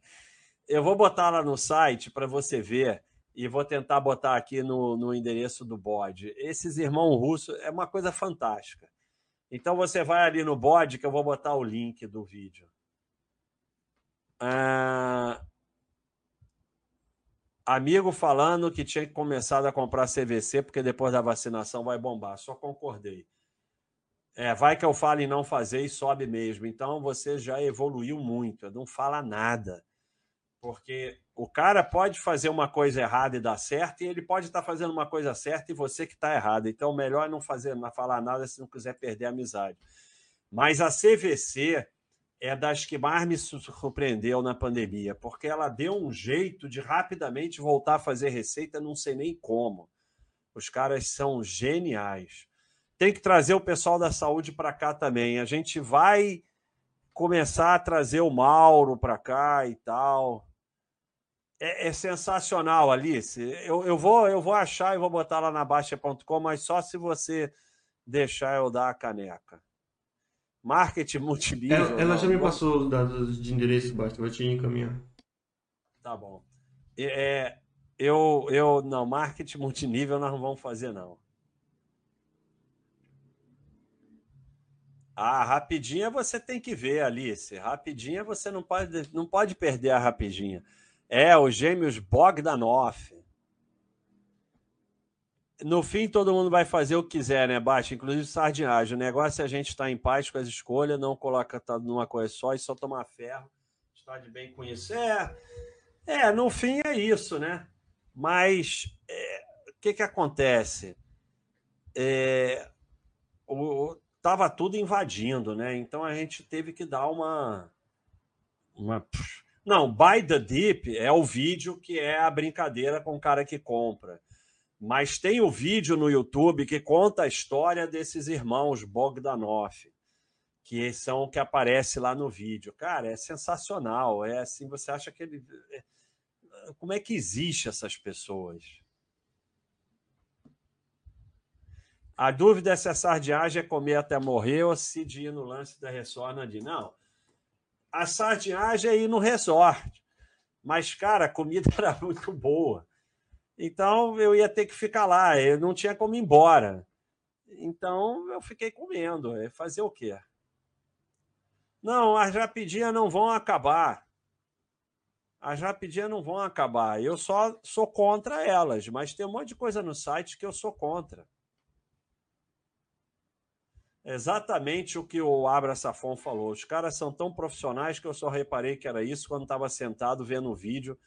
Speaker 4: [LAUGHS] eu vou botar lá no site para você ver e vou tentar botar aqui no, no endereço do bode. Esses irmãos russos é uma coisa fantástica. Então você vai ali no bode que eu vou botar o link do vídeo. Ah, Amigo falando que tinha que começar a comprar CVC porque depois da vacinação vai bombar. Só concordei. É, vai que eu falo em não fazer e sobe mesmo. Então você já evoluiu muito. Não fala nada. Porque o cara pode fazer uma coisa errada e dar certo, e ele pode estar fazendo uma coisa certa e você que está errado. Então, melhor não fazer, não falar nada se não quiser perder a amizade. Mas a CVC é das que mais me surpreendeu na pandemia, porque ela deu um jeito de rapidamente voltar a fazer receita, não sei nem como. Os caras são geniais. Tem que trazer o pessoal da saúde para cá também. A gente vai começar a trazer o Mauro para cá e tal. É, é, sensacional, Alice. Eu, eu, vou, eu vou achar e vou botar lá na Baixa.com, mas só se você deixar eu dar a caneca. Marketing multinível.
Speaker 3: Ela, ela já me passou os dados de endereço, basta, vou te encaminhar.
Speaker 4: Tá bom. É, eu, eu, não, marketing multinível nós não vamos fazer, não. Ah, rapidinha você tem que ver, Alice. Rapidinha você não pode, não pode perder a rapidinha. É, os gêmeos Bogdanov. No fim, todo mundo vai fazer o que quiser, né, Baixa? Inclusive sardinhagem. O negócio é a gente estar tá em paz com as escolhas, não coloca tá numa coisa só e só tomar ferro. Está de bem com isso. É, é, no fim é isso, né? Mas é, o que, que acontece? É, o, tava tudo invadindo, né? Então a gente teve que dar uma. uma... Não, Buy the Deep é o vídeo que é a brincadeira com o cara que compra. Mas tem o vídeo no YouTube que conta a história desses irmãos Bogdanov, que são o que aparece lá no vídeo. Cara, é sensacional. É assim, você acha que ele. É, como é que existe essas pessoas? A dúvida é se a sardinhagem é comer até morrer ou se de ir no lance da resort de Não. A sardinhagem é ir no resort. Mas, cara, a comida [LAUGHS] era muito boa. Então eu ia ter que ficar lá, eu não tinha como ir embora. Então eu fiquei comendo. Fazer o quê? Não, as rapidinhas não vão acabar. As rapidinhas não vão acabar. Eu só sou contra elas, mas tem um monte de coisa no site que eu sou contra. Exatamente o que o Abra Safon falou. Os caras são tão profissionais que eu só reparei que era isso quando estava sentado vendo o vídeo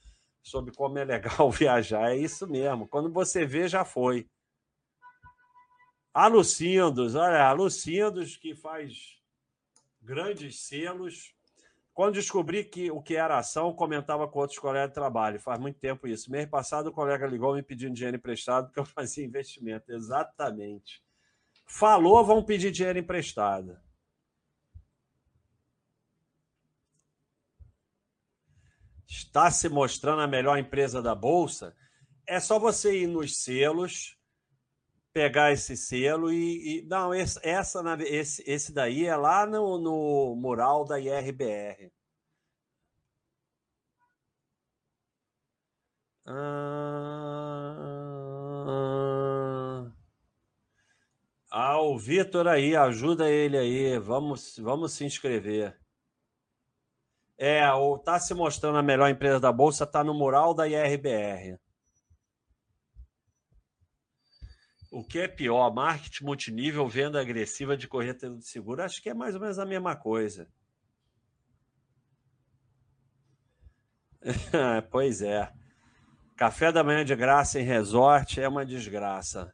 Speaker 4: sobre como é legal [LAUGHS] viajar. É isso mesmo. Quando você vê, já foi. A Lucindos, olha, a Lucindos que faz grandes selos. Quando descobri que o que era ação, comentava com outros colegas de trabalho. Faz muito tempo isso. Mês passado, o colega ligou me pedindo dinheiro emprestado porque eu [LAUGHS] fazia investimento. Exatamente. Falou, vão pedir dinheiro emprestado. Está se mostrando a melhor empresa da Bolsa? É só você ir nos selos, pegar esse selo e. e não, esse, essa, esse, esse daí é lá no, no mural da IRBR. Ah. Ah, o Vitor aí, ajuda ele aí. Vamos, vamos se inscrever. É, o tá se mostrando a melhor empresa da bolsa, tá no mural da IRBR. O que é pior, marketing multinível, venda agressiva de corretora de seguro? Acho que é mais ou menos a mesma coisa. [LAUGHS] pois é. Café da manhã de graça em resort é uma desgraça.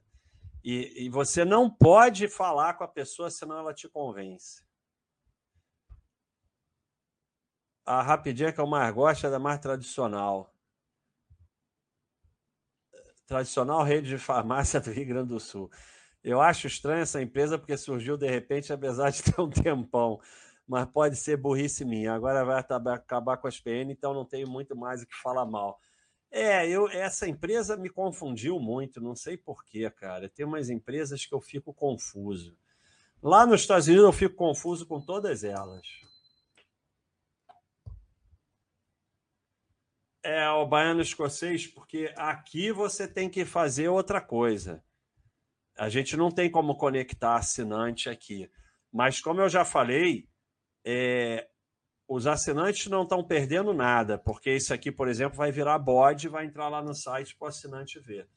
Speaker 4: E, e você não pode falar com a pessoa senão ela te convence. A rapidinha que eu mais gosto é da mais tradicional. Tradicional rede de farmácia do Rio Grande do Sul. Eu acho estranha essa empresa porque surgiu de repente, apesar de ter um tempão. Mas pode ser burrice minha. Agora vai acabar com as PN, então não tenho muito mais o que falar mal. É, eu, essa empresa me confundiu muito, não sei porquê, cara. Tem umas empresas que eu fico confuso. Lá nos Estados Unidos eu fico confuso com todas elas. É, o baiano escocês, porque aqui você tem que fazer outra coisa. A gente não tem como conectar assinante aqui. Mas, como eu já falei, é, os assinantes não estão perdendo nada, porque isso aqui, por exemplo, vai virar bode, vai entrar lá no site para o assinante ver.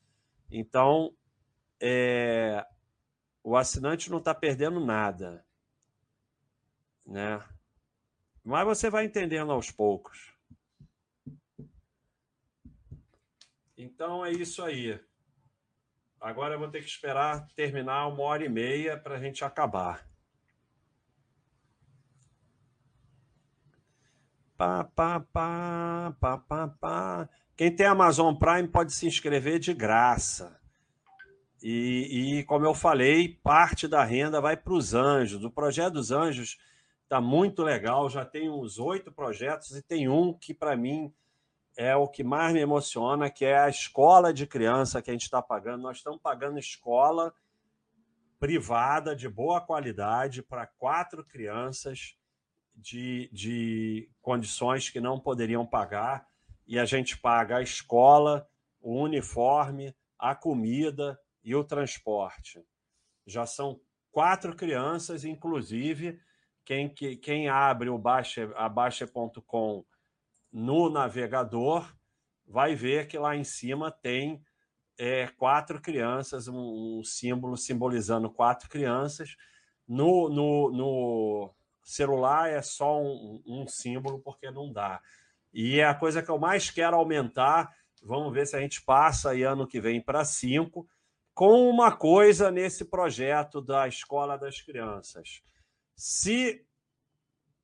Speaker 4: Então, é, o assinante não está perdendo nada, né? Mas você vai entendendo aos poucos. Então é isso aí. Agora eu vou ter que esperar terminar uma hora e meia para a gente acabar. Pá, pá, pá, pá, pá, pá. Quem tem Amazon Prime pode se inscrever de graça. E, e como eu falei, parte da renda vai para os anjos. O projeto dos anjos está muito legal. Já tem uns oito projetos e tem um que, para mim, é o que mais me emociona, que é a escola de criança que a gente está pagando. Nós estamos pagando escola privada de boa qualidade para quatro crianças de, de condições que não poderiam pagar e a gente paga a escola, o uniforme, a comida e o transporte. Já são quatro crianças, inclusive quem, quem abre o baixa, a Baixa.com no navegador vai ver que lá em cima tem é, quatro crianças, um, um, símbolo simbolizando quatro crianças. No, no, no celular é só um, um, símbolo, porque não dá. E é a coisa que eu mais quero aumentar. Vamos ver se a gente passa aí ano que vem para cinco, com uma coisa nesse projeto da Escola das Crianças. Se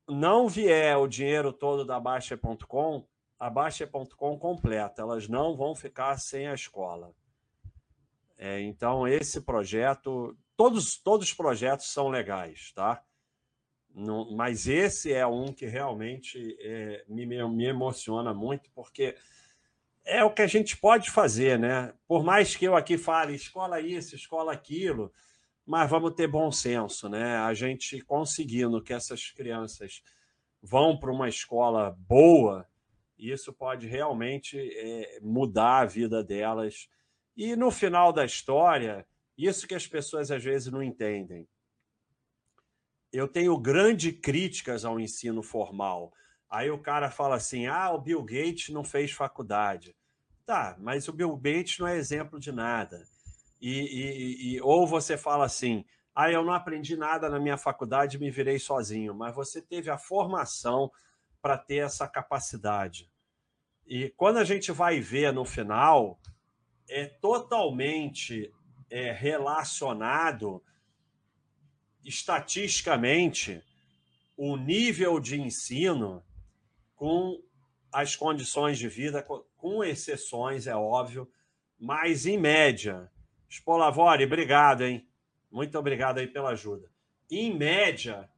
Speaker 4: não vier o dinheiro todo da Baixa.com, a Baixa.com completa. Elas não vão ficar sem a escola. É, então, esse projeto, todos, todos os projetos são legais, tá? Mas esse é um que realmente é, me, me emociona muito, porque é o que a gente pode fazer, né? Por mais que eu aqui fale escola isso, escola aquilo, mas vamos ter bom senso, né? A gente conseguindo que essas crianças vão para uma escola boa, isso pode realmente é, mudar a vida delas e no final da história, isso que as pessoas às vezes não entendem. Eu tenho grandes críticas ao ensino formal. Aí o cara fala assim: ah, o Bill Gates não fez faculdade. Tá, mas o Bill Gates não é exemplo de nada. E, e, e, ou você fala assim: ah, eu não aprendi nada na minha faculdade, me virei sozinho. Mas você teve a formação para ter essa capacidade. E quando a gente vai ver no final, é totalmente é, relacionado estatisticamente o nível de ensino com as condições de vida, com exceções, é óbvio, mas em média. Spolavori, obrigado, hein? Muito obrigado aí pela ajuda. Em média,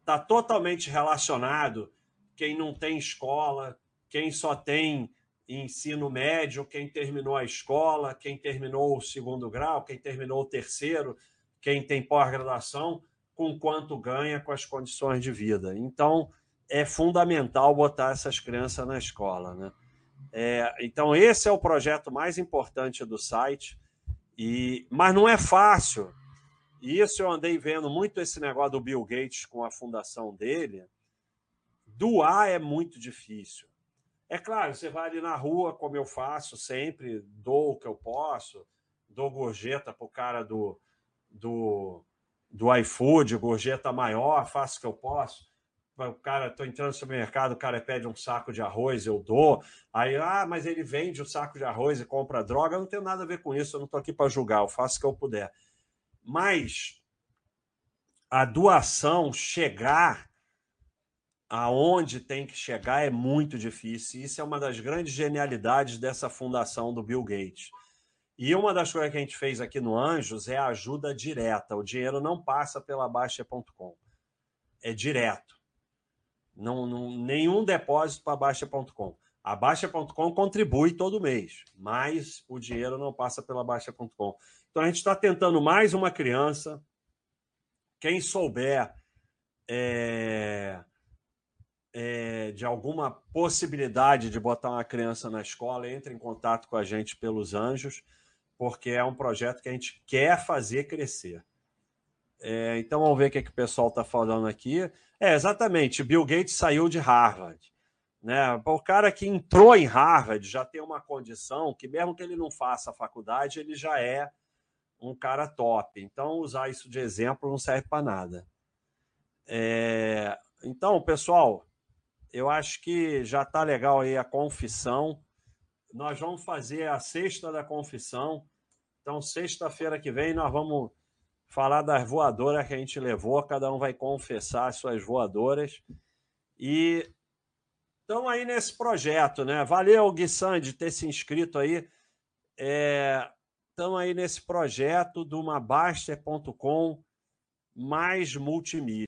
Speaker 4: está totalmente relacionado quem não tem escola, quem só tem ensino médio, quem terminou a escola, quem terminou o segundo grau, quem terminou o terceiro, quem tem pós-graduação, com quanto ganha com as condições de vida. Então, é fundamental botar essas crianças na escola. Né? É, então, esse é o projeto mais importante do site, e mas não é fácil. E isso eu andei vendo muito esse negócio do Bill Gates com a fundação dele. Doar é muito difícil. É claro, você vai ali na rua, como eu faço sempre, dou o que eu posso, dou gorjeta para o cara do, do, do iFood, gorjeta maior, faço o que eu posso. O cara, estou entrando no supermercado, o cara pede um saco de arroz, eu dou. Aí, ah, mas ele vende o saco de arroz e compra droga. Eu não tenho nada a ver com isso, eu não estou aqui para julgar, eu faço o que eu puder. Mas a doação chegar aonde tem que chegar é muito difícil. Isso é uma das grandes genialidades dessa fundação do Bill Gates. E uma das coisas que a gente fez aqui no Anjos é a ajuda direta. O dinheiro não passa pela Baixa.com. É direto. Não, não, nenhum depósito para Baixa.com. A Baixa.com contribui todo mês, mas o dinheiro não passa pela Baixa.com. Então a gente está tentando mais uma criança. Quem souber é, é, de alguma possibilidade de botar uma criança na escola, entre em contato com a gente pelos Anjos, porque é um projeto que a gente quer fazer crescer. É, então vamos ver o que, é que o pessoal está falando aqui. É, exatamente, Bill Gates saiu de Harvard. Né? O cara que entrou em Harvard já tem uma condição que, mesmo que ele não faça a faculdade, ele já é um cara top. Então, usar isso de exemplo não serve para nada. É... Então, pessoal, eu acho que já está legal aí a confissão. Nós vamos fazer a sexta da confissão. Então, sexta-feira que vem, nós vamos falar das voadoras que a gente levou. Cada um vai confessar as suas voadoras. E estão aí nesse projeto, né? Valeu, Gui de ter se inscrito aí. Estão é... aí nesse projeto do Mabaster.com mais multimídia.